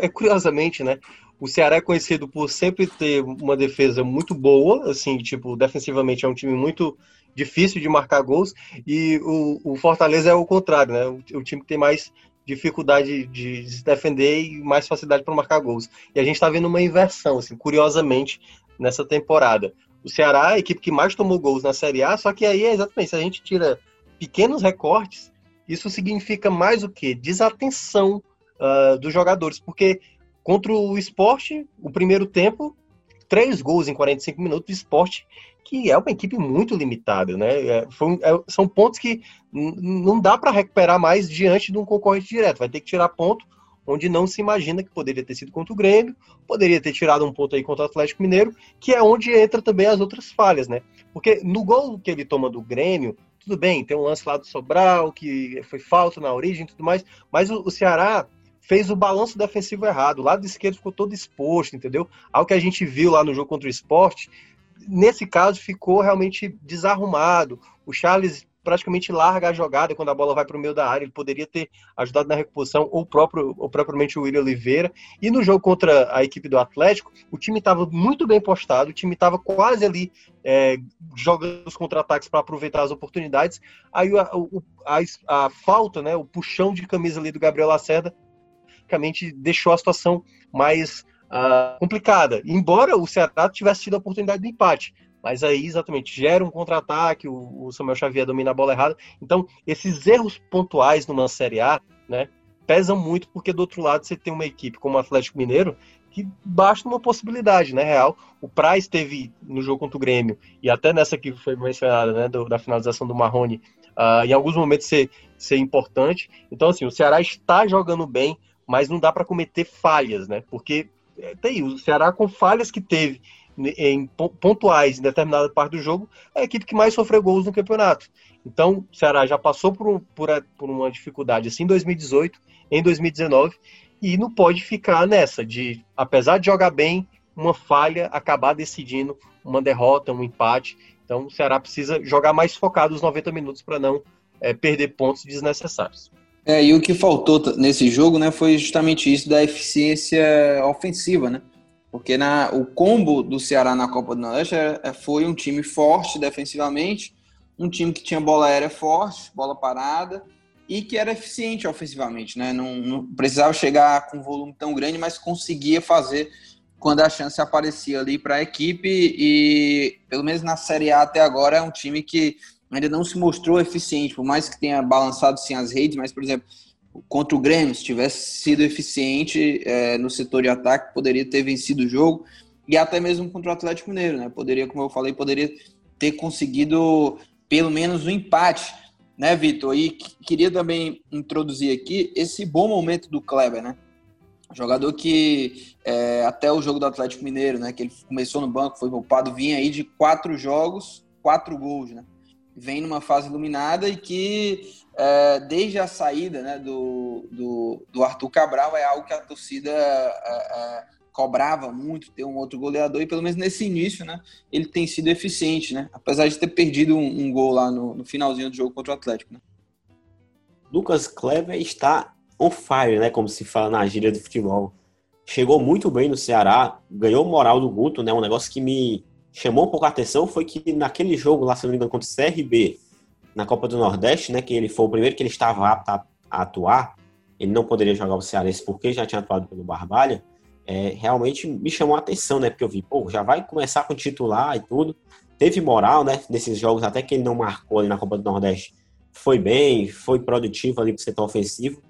É, curiosamente, né? O Ceará é conhecido por sempre ter uma defesa muito boa, assim, tipo, defensivamente é um time muito difícil de marcar gols, e o, o Fortaleza é o contrário, né? O, o time que tem mais dificuldade de se defender e mais facilidade para marcar gols. E a gente está vendo uma inversão, assim, curiosamente, nessa temporada. O Ceará é a equipe que mais tomou gols na Série A, só que aí é exatamente, se a gente tira pequenos recortes, isso significa mais o que? Desatenção uh, dos jogadores, porque contra o esporte, o primeiro tempo, três gols em 45 minutos, o esporte que é uma equipe muito limitada, né? É, foi, é, são pontos que não dá para recuperar mais diante de um concorrente direto. Vai ter que tirar ponto onde não se imagina que poderia ter sido contra o Grêmio, poderia ter tirado um ponto aí contra o Atlético Mineiro, que é onde entra também as outras falhas, né? Porque no gol que ele toma do Grêmio, tudo bem, tem um lance lá do Sobral, que foi falta na origem e tudo mais, mas o, o Ceará fez o balanço defensivo errado. O lado esquerdo ficou todo exposto, entendeu? Algo que a gente viu lá no jogo contra o esporte, nesse caso ficou realmente desarrumado. O Charles praticamente larga a jogada quando a bola vai para o meio da área. Ele poderia ter ajudado na recomposição, ou, próprio, ou propriamente o William Oliveira. E no jogo contra a equipe do Atlético, o time estava muito bem postado, o time estava quase ali é, jogando os contra-ataques para aproveitar as oportunidades. Aí a, a, a, falta, né, o puxão de camisa ali do Gabriel Lacerda, praticamente deixou a situação mais uh, complicada. Embora o Ceará tivesse tido a oportunidade do empate. Mas aí, exatamente, gera um contra-ataque, o, Samuel Xavier domina a bola errada. Então, esses erros pontuais numa Série A, né, pesam muito, porque do outro lado você tem uma equipe como o Atlético Mineiro, que basta uma possibilidade, né, real. O Praz teve no jogo contra o Grêmio, e até nessa que foi mencionada, né, do, da finalização do Marrone, uh, em alguns momentos ser, ser importante. Então, assim, o Ceará está jogando bem, mas não dá para cometer falhas, né, porque é, tem o Ceará com falhas que teve em pontuais em determinada parte do jogo, é a equipe que mais sofreu gols no campeonato. Então, o Ceará já passou por, por, por uma dificuldade assim em 2018, em 2019, e não pode ficar nessa de, apesar de jogar bem, uma falha acabar decidindo uma derrota, um empate. Então, o Ceará precisa jogar mais focado os 90 minutos para não é, perder pontos desnecessários. É, e o que faltou nesse jogo, né, foi justamente isso da eficiência ofensiva, né? Porque na, o combo do Ceará na Copa do Nordeste é, é, foi um time forte defensivamente, um time que tinha bola aérea forte, bola parada e que era eficiente ofensivamente, né? Não, não precisava chegar com volume tão grande, mas conseguia fazer quando a chance aparecia ali para a equipe e pelo menos na Série A até agora é um time que ainda não se mostrou eficiente, por mais que tenha balançado sim as redes, mas, por exemplo, contra o Grêmio, se tivesse sido eficiente é, no setor de ataque, poderia ter vencido o jogo, e até mesmo contra o Atlético Mineiro, né? Poderia, como eu falei, poderia ter conseguido pelo menos um empate, né, Vitor? E queria também introduzir aqui esse bom momento do Kleber, né? Jogador que é, até o jogo do Atlético Mineiro, né? Que ele começou no banco, foi poupado, vinha aí de quatro jogos, quatro gols, né? Vem numa fase iluminada e que é, desde a saída né, do, do, do, Arthur Cabral é algo que a torcida é, é, cobrava muito ter um outro goleador e pelo menos nesse início né, ele tem sido eficiente, né, apesar de ter perdido um, um gol lá no, no, finalzinho do jogo contra o Atlético. Né. Lucas Kleber está on fire, né, como se fala na gíria do futebol. Chegou muito bem no Ceará, ganhou moral do Guto, né, um negócio que me chamou um pouco a atenção foi que naquele jogo lá, se não me engano, contra o CRB, na Copa do Nordeste, né, que ele foi o primeiro que ele estava apto a atuar, ele não poderia jogar o Cearense porque já tinha atuado pelo Barbalha, é, realmente me chamou a atenção, né? Porque eu vi, pô, já vai começar com titular e tudo. Teve moral, né? Nesses jogos, até que ele não marcou ali na Copa do Nordeste. Foi bem, foi produtivo ali pro setor ofensivo.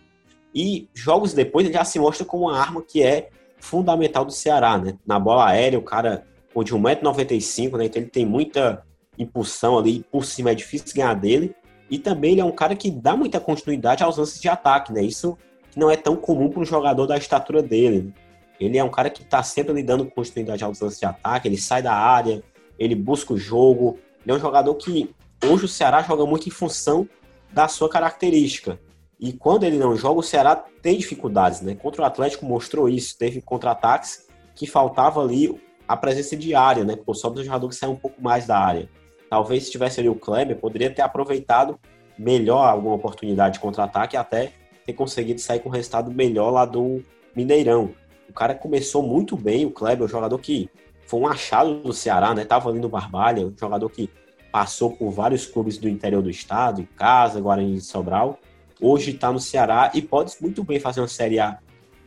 E jogos depois ele já se mostra como uma arma que é fundamental do Ceará, né? Na bola aérea, o cara de 1,95m, né? Então ele tem muita impulsão ali, por cima é difícil ganhar dele. E também ele é um cara que dá muita continuidade aos lances de ataque, né? Isso não é tão comum para um jogador da estatura dele. Ele é um cara que está sempre lhe dando continuidade aos lances de ataque, ele sai da área, ele busca o jogo. Ele é um jogador que hoje o Ceará joga muito em função da sua característica. E quando ele não joga, o Ceará tem dificuldades, né? Contra o Atlético mostrou isso, teve contra-ataques que faltava ali a presença de área, né? O Sobis é um jogador que sai um pouco mais da área. Talvez se tivesse ali o Kleber, poderia ter aproveitado melhor alguma oportunidade de contra-ataque até ter conseguido sair com um resultado melhor lá do Mineirão. O cara começou muito bem, o Kleber, um jogador que foi um achado do Ceará, né? Tava ali no Barbalha, um jogador que passou por vários clubes do interior do estado, em Casa, Guarani de Sobral. Hoje está no Ceará e pode muito bem fazer uma Série A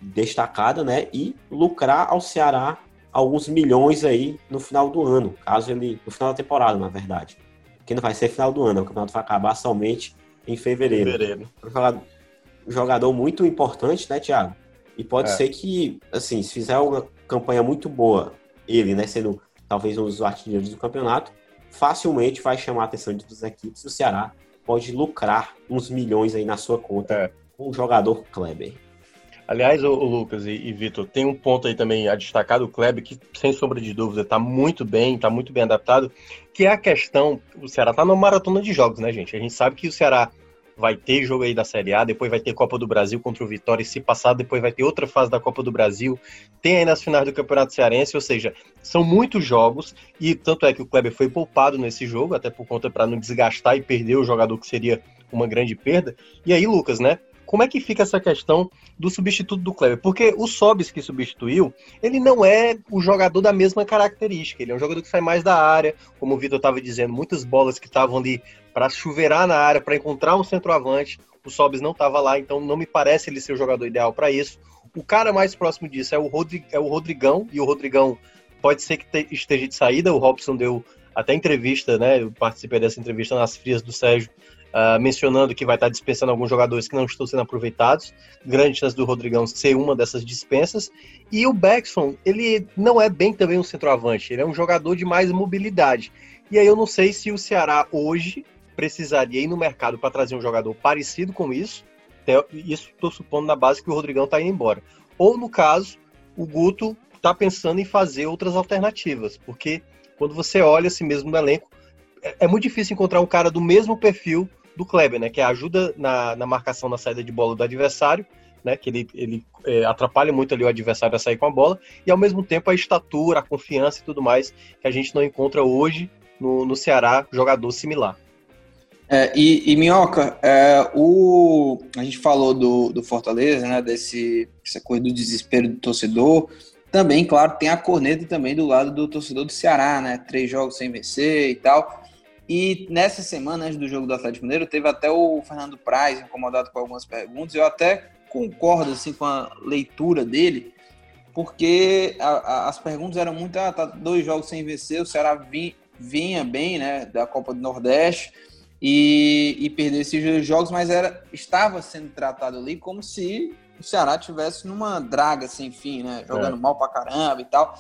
destacada, né? E lucrar ao Ceará alguns milhões aí no final do ano, caso ele. no final da temporada, na verdade. Que não vai ser final do ano, o campeonato vai acabar somente em fevereiro. fevereiro. Um jogador, muito importante, né, Thiago? E pode é. ser que, assim, se fizer uma campanha muito boa, ele, né, sendo talvez um dos artilheiros do campeonato, facilmente vai chamar a atenção de duas equipes o Ceará pode lucrar uns milhões aí na sua conta é. com o jogador Kleber. Aliás, o, Lucas e, e Vitor, tem um ponto aí também a destacar do Kleber, que sem sombra de dúvida está muito bem, está muito bem adaptado, que é a questão, o Ceará está numa maratona de jogos, né, gente? A gente sabe que o Ceará vai ter jogo aí da Série A, depois vai ter Copa do Brasil contra o Vitória, e se passar, depois vai ter outra fase da Copa do Brasil, tem aí nas finais do Campeonato Cearense, ou seja, são muitos jogos, e tanto é que o Kleber foi poupado nesse jogo, até por conta para não desgastar e perder o jogador que seria uma grande perda. E aí, Lucas, né? Como é que fica essa questão do substituto do Kleber? Porque o Sobis que substituiu, ele não é o jogador da mesma característica. Ele é um jogador que sai mais da área, como o Vitor estava dizendo, muitas bolas que estavam ali para chuveirar na área, para encontrar um centroavante. O Sobis não estava lá, então não me parece ele ser o jogador ideal para isso. O cara mais próximo disso é o, Rodrig, é o Rodrigão, e o Rodrigão pode ser que te, esteja de saída. O Robson deu até entrevista, né? Eu participei dessa entrevista nas frias do Sérgio uh, mencionando que vai estar dispensando alguns jogadores que não estão sendo aproveitados. Grande chance do Rodrigão ser uma dessas dispensas. E o Beckson, ele não é bem também um centroavante, ele é um jogador de mais mobilidade. E aí eu não sei se o Ceará hoje precisaria ir no mercado para trazer um jogador parecido com isso. Isso estou supondo na base que o Rodrigão está indo embora. Ou no caso, o Guto está pensando em fazer outras alternativas, porque quando você olha assim mesmo no elenco, é, é muito difícil encontrar um cara do mesmo perfil do Kleber, né? Que é ajuda na, na marcação na saída de bola do adversário, né? Que ele, ele é, atrapalha muito ali o adversário a sair com a bola, e ao mesmo tempo a estatura, a confiança e tudo mais que a gente não encontra hoje no, no Ceará, jogador similar. É, e, e, Minhoca, é, o, a gente falou do, do Fortaleza, né, desse, essa coisa do desespero do torcedor. Também, claro, tem a corneta também do lado do torcedor do Ceará, né? Três jogos sem vencer e tal. E nessa semana, antes do jogo do Atlético Mineiro, teve até o Fernando Praz incomodado com algumas perguntas. Eu até concordo assim, com a leitura dele, porque a, a, as perguntas eram muito: ah, tá dois jogos sem vencer, o Ceará vinha, vinha bem né, da Copa do Nordeste e, e perder esses dois jogos, mas era, estava sendo tratado ali como se o Ceará tivesse numa draga sem fim, né? Jogando é. mal pra caramba e tal.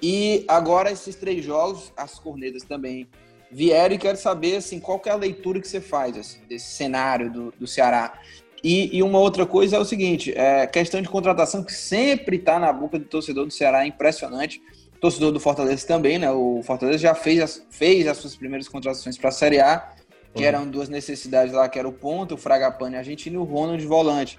E agora esses três jogos, as cornetas também vieram e quero saber assim, qual é a leitura que você faz assim, desse cenário do, do Ceará. E, e, uma outra coisa é o seguinte: é questão de contratação que sempre está na boca do torcedor do Ceará, é impressionante. Torcedor do Fortaleza também, né? O Fortaleza já fez as, fez as suas primeiras contratações para a Série A, que uhum. eram duas necessidades lá, que era o ponto, o Fragapane argentino e o Ronald volante.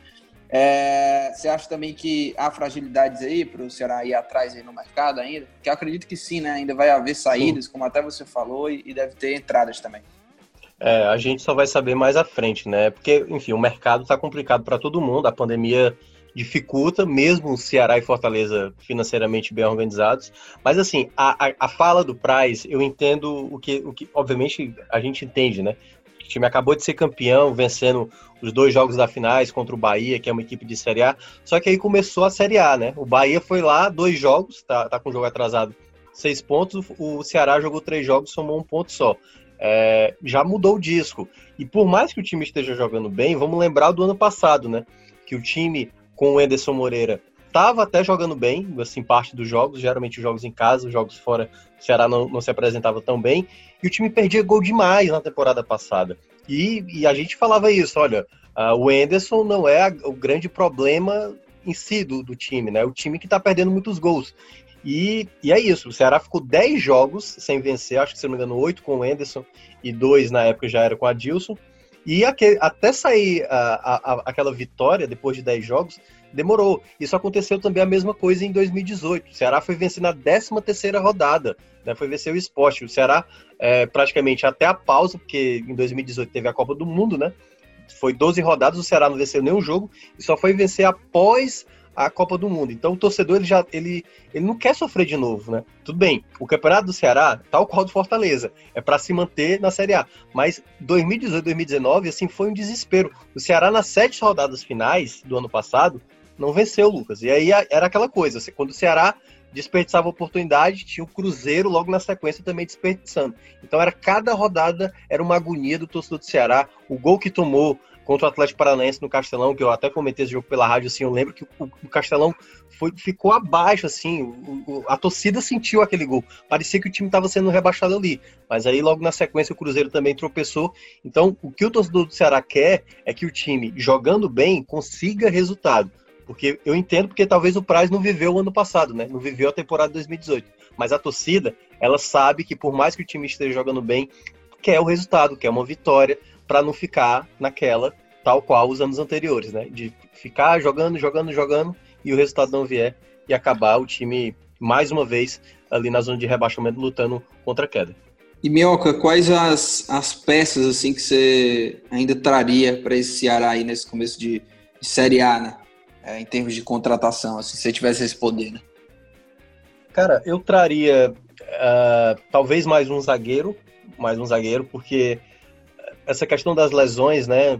É, você acha também que há fragilidades aí para o Ceará ir atrás aí no mercado ainda? Que eu acredito que sim, né? Ainda vai haver saídas, sim. como até você falou, e, deve ter entradas também. É, a gente só vai saber mais à frente, né? Porque, enfim, o mercado está complicado para todo mundo, a pandemia dificulta, mesmo o Ceará e Fortaleza financeiramente bem organizados. Mas, assim, a, a, a fala do Price, eu entendo o que, o que, obviamente, a gente entende, né? O time acabou de ser campeão, vencendo os dois jogos da finais contra o Bahia, que é uma equipe de Série A. Só que aí começou a Série A, né? O Bahia foi lá, dois jogos, tá, tá com o jogo atrasado, seis pontos. O Ceará jogou três jogos, somou um ponto só. É, já mudou o disco. E por mais que o time esteja jogando bem, vamos lembrar do ano passado, né? Que o time com o Enderson Moreira estava até jogando bem, assim, parte dos jogos, geralmente os jogos em casa, os jogos fora, o Ceará não, não se apresentava tão bem, e o time perdia gol demais na temporada passada. E, e a gente falava isso, olha, uh, o Enderson não é a, o grande problema em si do, do time, né? O time que está perdendo muitos gols. E, e, é isso, o Ceará ficou 10 jogos sem vencer, acho que se não me engano, 8 com o Enderson e 2 na época já era com a Dilson. E aquele, até sair a, a, aquela vitória depois de 10 jogos, demorou. Isso aconteceu também a mesma coisa em 2018. O Ceará foi vencer na 13 terceira rodada, né? foi vencer o esporte. O Ceará, é, praticamente até a pausa, porque em 2018 teve a Copa do Mundo, né? Foi 12 rodadas, o Ceará não venceu nenhum jogo e só foi vencer após a Copa do Mundo. Então o torcedor ele já ele, ele não quer sofrer de novo, né? Tudo bem, o Campeonato do Ceará, tal qual do Fortaleza, é para se manter na Série A. Mas 2018, 2019, assim, foi um desespero. O Ceará nas sete rodadas finais do ano passado não venceu, Lucas. E aí era aquela coisa, quando o Ceará desperdiçava oportunidade, tinha o Cruzeiro logo na sequência também desperdiçando. Então era cada rodada era uma agonia do torcedor do Ceará. O gol que tomou contra o Atlético Paranaense no Castelão, que eu até comentei esse jogo pela rádio, assim, eu lembro que o, Castelão foi, ficou abaixo, assim, o, a torcida sentiu aquele gol. Parecia que o time estava sendo rebaixado ali. Mas aí, logo na sequência, o Cruzeiro também tropeçou. Então, o que o torcedor do Ceará quer é que o time, jogando bem, consiga resultado. Porque eu entendo porque talvez o Praz não viveu o ano passado, né? Não viveu a temporada 2018. Mas a torcida, ela sabe que por mais que o time esteja jogando bem, quer o resultado, quer uma vitória, para não ficar naquela tal qual os anos anteriores, né? De ficar jogando, jogando, jogando e o resultado não vier e acabar o time mais uma vez ali na zona de rebaixamento lutando contra a queda. E Mioca, quais as, as peças assim que você ainda traria para esse Ceará aí nesse começo de, de Série A, né? É, em termos de contratação, assim, se você tivesse esse poder, né? Cara, eu traria uh, talvez mais um zagueiro, mais um zagueiro, porque essa questão das lesões, né,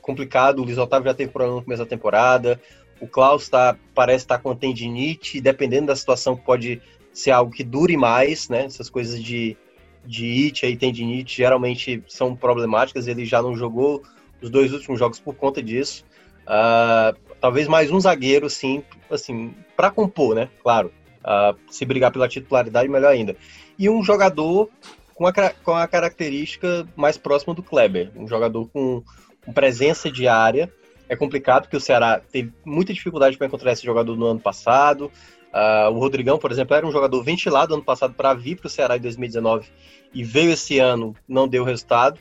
complicado, o Luiz Otávio já teve problema no começo da temporada, o Klaus tá, parece estar tá com tendinite, dependendo da situação pode ser algo que dure mais, né, essas coisas de, de it e tendinite geralmente são problemáticas, ele já não jogou os dois últimos jogos por conta disso, uh, Talvez mais um zagueiro, sim, assim, para compor, né? Claro. Uh, se brigar pela titularidade, melhor ainda. E um jogador com a, com a característica mais próxima do Kleber. Um jogador com, com presença diária. É complicado porque o Ceará teve muita dificuldade para encontrar esse jogador no ano passado. Uh, o Rodrigão, por exemplo, era um jogador ventilado ano passado para vir para o Ceará em 2019 e veio esse ano, não deu resultado.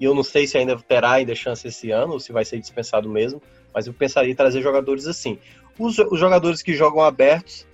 E eu não sei se ainda terá ainda chance esse ano ou se vai ser dispensado mesmo mas eu pensaria em trazer jogadores assim. Os, os, jogadores que jogam abertos,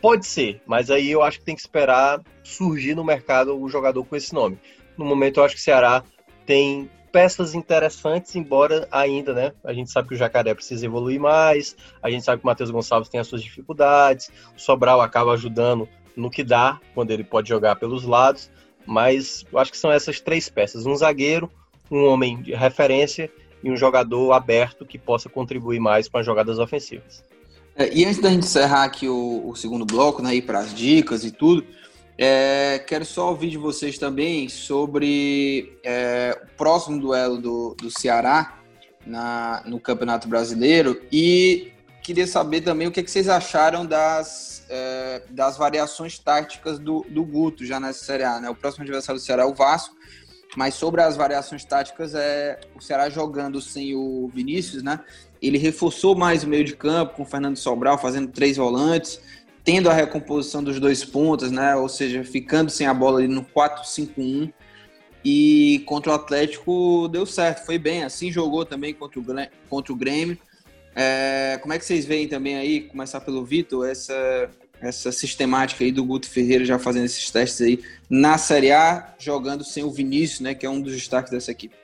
pode ser, mas aí eu acho que tem que esperar surgir no mercado o jogador com esse nome. No momento eu acho que o Ceará tem peças interessantes, embora ainda, né? A gente sabe que o Jacaré precisa evoluir mais, a gente sabe que o Matheus Gonçalves tem as suas dificuldades, o Sobral acaba ajudando no que dá, quando ele pode jogar pelos lados, mas eu acho que são essas três peças: um zagueiro, um homem de referência e um jogador aberto que possa contribuir mais com as jogadas ofensivas. É, e antes da gente encerrar aqui o, o segundo bloco, né, ir para as dicas e tudo, é, quero só ouvir de vocês também sobre é, o próximo duelo do, do Ceará na, no Campeonato Brasileiro e queria saber também o que, é que vocês acharam das, é, das variações táticas do, do Guto já nessa Série A. Né? O próximo adversário do Ceará é o Vasco, mas sobre as variações táticas, é o Ceará jogando sem o Vinícius, né? Ele reforçou mais o meio de campo com o Fernando Sobral, fazendo três volantes, tendo a recomposição dos dois pontas, né? Ou seja, ficando sem a bola ali no 4-5-1. E contra o Atlético deu certo, foi bem. Assim jogou também contra o, contra o Grêmio. É, como é que vocês veem também aí, começar pelo Vitor, essa essa sistemática aí do Guto Ferreira já fazendo esses testes aí na Série A, jogando sem o Vinícius, né, que é um dos destaques dessa equipe.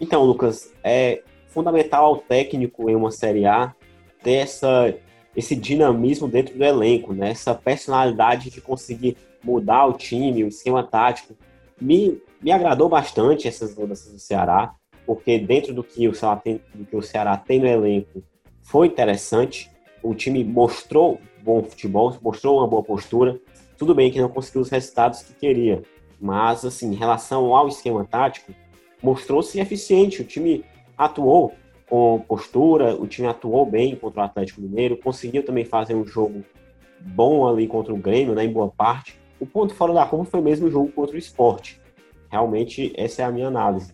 Então, Lucas, é fundamental ao técnico em uma Série A ter essa, esse dinamismo dentro do elenco, né? essa personalidade de conseguir mudar o time, o esquema tático. Me, Me agradou bastante essas mudanças do Ceará, porque dentro do que o Ceará tem, do que o Ceará tem no elenco, foi interessante. O time mostrou bom futebol, mostrou uma boa postura. Tudo bem que não conseguiu os resultados que queria, mas assim, em relação ao esquema tático, mostrou-se eficiente. O time atuou com postura, o time atuou bem contra o Atlético Mineiro, conseguiu também fazer um jogo bom ali contra o Grêmio, né, em boa parte. O ponto fora da curva foi mesmo o jogo contra o esporte. Realmente, essa é a minha análise.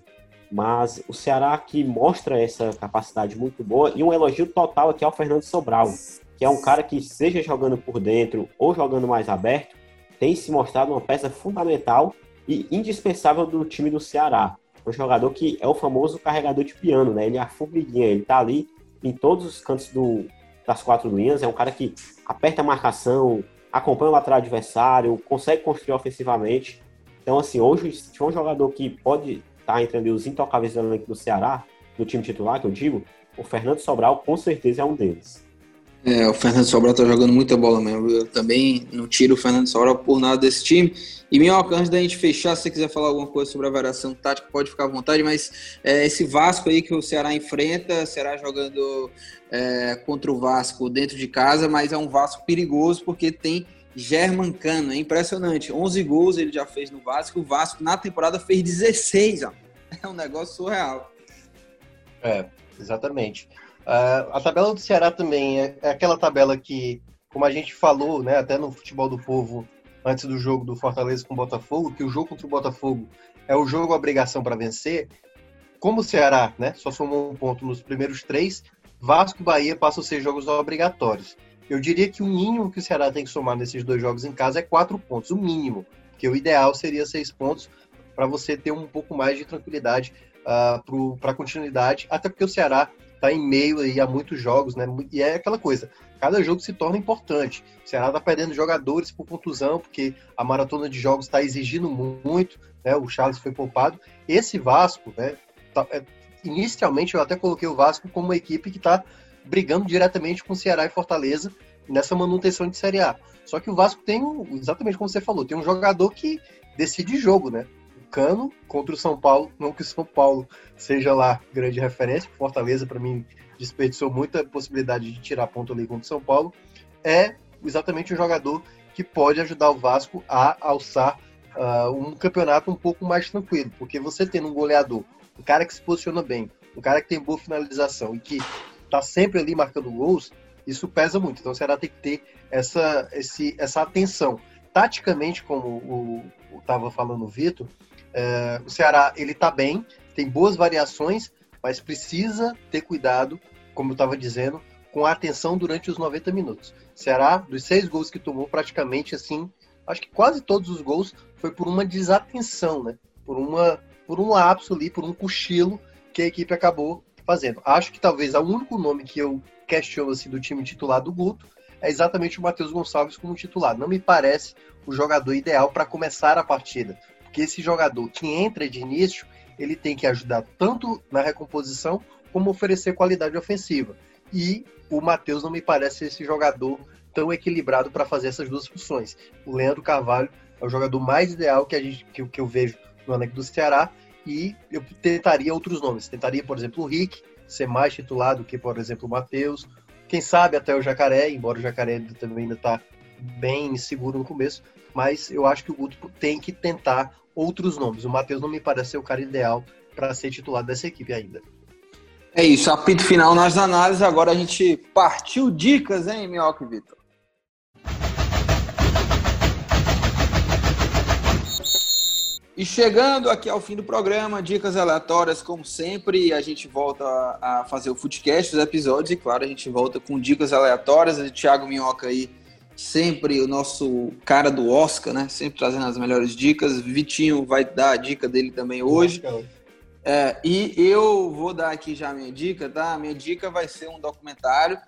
Mas o Ceará que mostra essa capacidade muito boa e um elogio total aqui ao Fernando Sobral, que é um cara que, seja jogando por dentro ou jogando mais aberto, tem se mostrado uma peça fundamental e indispensável do time do Ceará um jogador que é o famoso carregador de piano, né? Ele é a formiguinha, ele tá ali em todos os cantos do, das quatro linhas, é um cara que aperta a marcação, acompanha o lateral adversário, consegue construir ofensivamente. Então, assim, hoje, se tiver um jogador que pode tá entre os intocáveis do Ceará, do time titular, que eu digo, o Fernando Sobral com certeza é um deles. É, o Fernando Sobral tá jogando muita bola mesmo. Eu também não tiro o Fernando Sobral por nada desse time. E Minhoca, antes da gente fechar, se você quiser falar alguma coisa sobre a variação tática, pode ficar à vontade, mas é, esse Vasco aí que o Ceará enfrenta, será jogando é, contra o Vasco dentro de casa, mas é um Vasco perigoso porque tem German Cano, é impressionante. 11 gols ele já fez no Vasco, o Vasco na temporada fez 16, ó. (laughs) É um negócio surreal. É, exatamente. Uh, a tabela do Ceará também é, é, aquela tabela que, como a gente falou, né, até no futebol do povo, antes do jogo do Fortaleza com o Botafogo, que o jogo contra o Botafogo é o jogo obrigação para vencer. Como o Ceará né, só somou um ponto nos primeiros três, Vasco e Bahia passam a ser jogos obrigatórios. Eu diria que o mínimo que o Ceará tem que somar nesses dois jogos em casa é quatro pontos, o mínimo, porque o ideal seria seis pontos para você ter um pouco mais de tranquilidade uh, para a continuidade, até porque o Ceará está em meio aí a muitos jogos, né? E é aquela coisa, cada jogo se torna importante. O Ceará está perdendo jogadores por contusão, porque a maratona de jogos está exigindo muito, né? O Charles foi poupado. Esse Vasco, né? Tá, é, inicialmente eu até coloquei o Vasco como uma equipe que está brigando diretamente com o Ceará e Fortaleza nessa manutenção de Série A. Só que o Vasco tem, exatamente como você falou, tem um jogador que decide jogo, né? Cano contra o São Paulo. Não que o São Paulo seja lá grande referência, Fortaleza, para mim, desperdiçou muita possibilidade de tirar ponto ali contra o São Paulo. É exatamente um jogador que pode ajudar o Vasco a alçar uh, um campeonato um pouco mais tranquilo, porque você tendo um goleador, um cara que se posiciona bem, um cara que tem boa finalização e que tá sempre ali marcando gols, isso pesa muito. Então o Ceará tem que ter essa, esse, essa atenção. Taticamente, como estava falando o Vitor, é, o Ceará ele está bem, tem boas variações, mas precisa ter cuidado, como eu estava dizendo, com a atenção durante os 90 minutos. O Ceará, dos seis gols que tomou, praticamente assim, acho que quase todos os gols foi por uma desatenção, né? Por uma, por um lapso ali, por um cochilo que a equipe acabou fazendo. Acho que talvez o único nome que eu questiono assim do time titular do Guto é exatamente o Matheus Gonçalves como titular. Não me parece o jogador ideal para começar a partida que esse jogador que entra de início, ele tem que ajudar tanto na recomposição como oferecer qualidade ofensiva. E o Matheus não me parece esse jogador tão equilibrado para fazer essas duas funções. O Leandro Carvalho é o jogador mais ideal que, a gente, que, que eu vejo no elenco do Ceará e eu tentaria outros nomes. Tentaria, por exemplo, o Rick ser mais titulado que, por exemplo, o Matheus. Quem sabe até o Jacaré, embora o Jacaré também ainda está bem inseguro no começo, mas eu acho que o Guto tem que tentar outros nomes. O Matheus não me parece ser o cara ideal para ser titular dessa equipe ainda. É isso, apito final nas análises. Agora a gente partiu dicas, hein, Minhoca e Vitor? E chegando aqui ao fim do programa, dicas aleatórias, como sempre, a gente volta a fazer o Footcast, os episódios, e claro, a gente volta com dicas aleatórias. O Thiago Minhoca aí sempre o nosso cara do Oscar, né? Sempre trazendo as melhores dicas. Vitinho vai dar a dica dele também hoje. É, e eu vou dar aqui já a minha dica, tá? A minha dica vai ser um documentário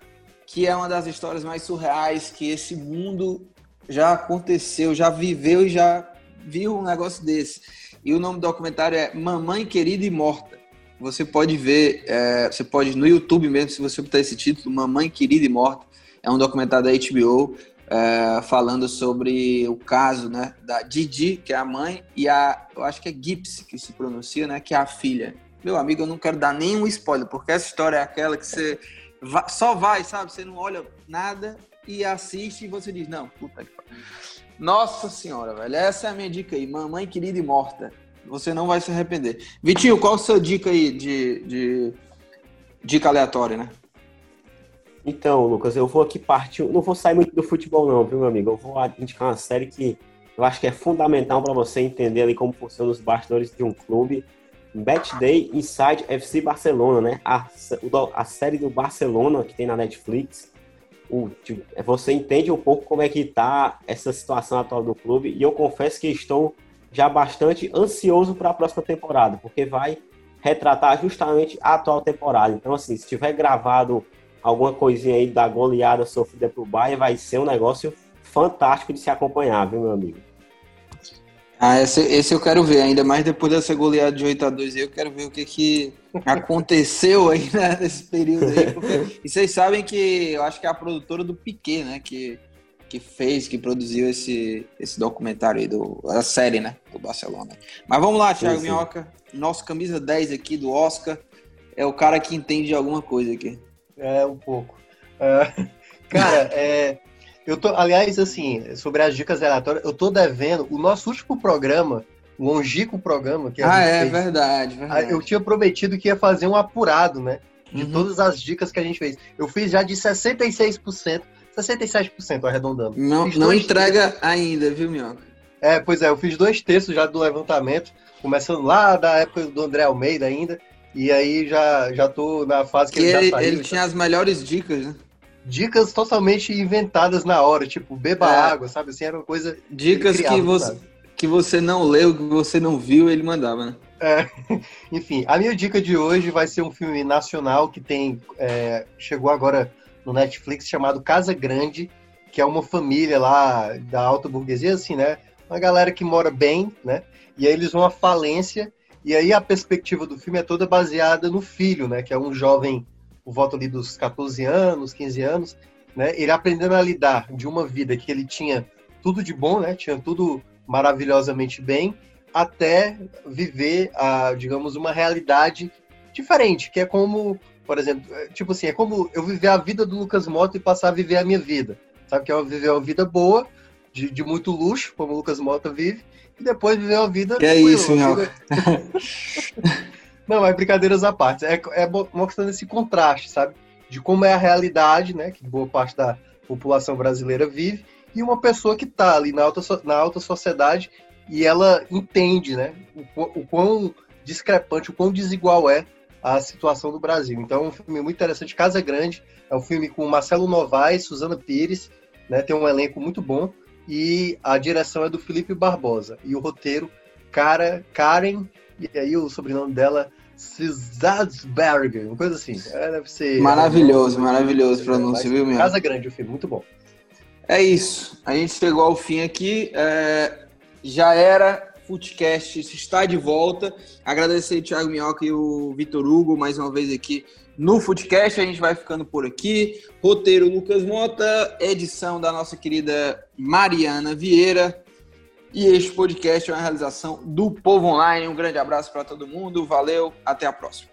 que é uma das histórias mais surreais que esse mundo já aconteceu, já viveu e já viu um negócio desse. E o nome do documentário é Mamãe Querida e Morta. Você pode ver, é, você pode no YouTube mesmo, se você botar esse título, Mamãe Querida e Morta. É um documentário da HBO é, falando sobre o caso né, da Didi, que é a mãe, e a, eu acho que é Gips que se pronuncia, né, que é a filha. Meu amigo, eu não quero dar nenhum spoiler, porque essa história é aquela que você só vai, sabe? Você não olha nada e assiste e você diz, não, puta que Nossa senhora, velho, essa é a minha dica aí, mamãe querida e morta. Você não vai se arrepender. Vitinho, qual a sua dica aí de, de dica aleatória, né? Então, Lucas, eu vou aqui partir. Não vou sair muito do futebol, não, viu, meu amigo? Eu vou indicar uma série que eu acho que é fundamental para você entender ali como funcionam os bastidores de um clube. Match Day Inside FC Barcelona, né? A, a série do Barcelona que tem na Netflix. O, tipo, você entende um pouco como é que tá essa situação atual do clube. E eu confesso que estou já bastante ansioso para a próxima temporada, porque vai retratar justamente a atual temporada. Então, assim, se tiver gravado alguma coisinha aí da goleada sofrida pro Bayern, vai ser um negócio fantástico de se acompanhar, viu, meu amigo? Ah, esse, esse eu quero ver, ainda mais depois dessa goleada de 8 a 2 eu quero ver o que, que aconteceu aí né, nesse período aí. Porque, (laughs) e vocês sabem que eu acho que é a produtora do Piquet, né? Que, que fez, que produziu esse, esse documentário aí, do, a série, né? Do Barcelona. Mas vamos lá, Thiago sim, sim. Minhoca. Nosso camisa 10 aqui do Oscar é o cara que entende de alguma coisa aqui. É, um pouco. Uh, (laughs) cara, é, eu tô, aliás, assim, sobre as dicas aleatórias, eu tô devendo o nosso último programa, o longínquo programa que a Ah, é, fez, verdade, verdade. Eu tinha prometido que ia fazer um apurado, né? De uhum. todas as dicas que a gente fez. Eu fiz já de 66%, 67% arredondando. Não, não entrega terços. ainda, viu, Minhoca? É, pois é, eu fiz dois terços já do levantamento, começando lá da época do André Almeida ainda, e aí já, já tô na fase que, que ele, ele já saiu. Ele tinha as melhores dicas, né? Dicas totalmente inventadas na hora, tipo, beba é. água, sabe? Assim, era uma coisa. Dicas criava, que, você, que você não leu, que você não viu, ele mandava, né? É. (laughs) Enfim, a minha dica de hoje vai ser um filme nacional que tem. É, chegou agora no Netflix chamado Casa Grande, que é uma família lá da alta burguesia, assim, né? Uma galera que mora bem, né? E aí eles vão à falência e aí a perspectiva do filme é toda baseada no filho, né? Que é um jovem, por volta ali dos 14 anos, 15 anos, né? Ele aprendendo a lidar de uma vida que ele tinha tudo de bom, né? Tinha tudo maravilhosamente bem, até viver, a, digamos, uma realidade diferente, que é como, por exemplo, é, tipo assim, é como eu viver a vida do Lucas Mota e passar a viver a minha vida. Sabe que é viver uma vida boa, de, de muito luxo, como o Lucas Mota vive, e depois viver uma vida. Que é isso, meu. (laughs) Não, mas brincadeiras à parte. É, é mostrando esse contraste, sabe? De como é a realidade, né? Que boa parte da população brasileira vive, e uma pessoa que está ali na alta, na alta sociedade e ela entende, né? O, o quão discrepante, o quão desigual é a situação do Brasil. Então, é um filme muito interessante. Casa Grande é um filme com Marcelo Novaes, Suzana Pires, né? Tem um elenco muito bom e a direção é do Felipe Barbosa. E o roteiro, cara, Karen, e aí o sobrenome dela, Cizadsberger, uma coisa assim. É, deve ser. Maravilhoso, maravilhoso é, pronúncia, viu, meu? Casa Grande o filme, muito bom. É isso. A gente chegou ao fim aqui. É... Já era. Footcast está de volta. Agradecer o Thiago Minhoca e o Vitor Hugo mais uma vez aqui no Footcast. A gente vai ficando por aqui. Roteiro Lucas Mota, edição da nossa querida Mariana Vieira. E este podcast é uma realização do Povo Online. Um grande abraço para todo mundo. Valeu, até a próxima.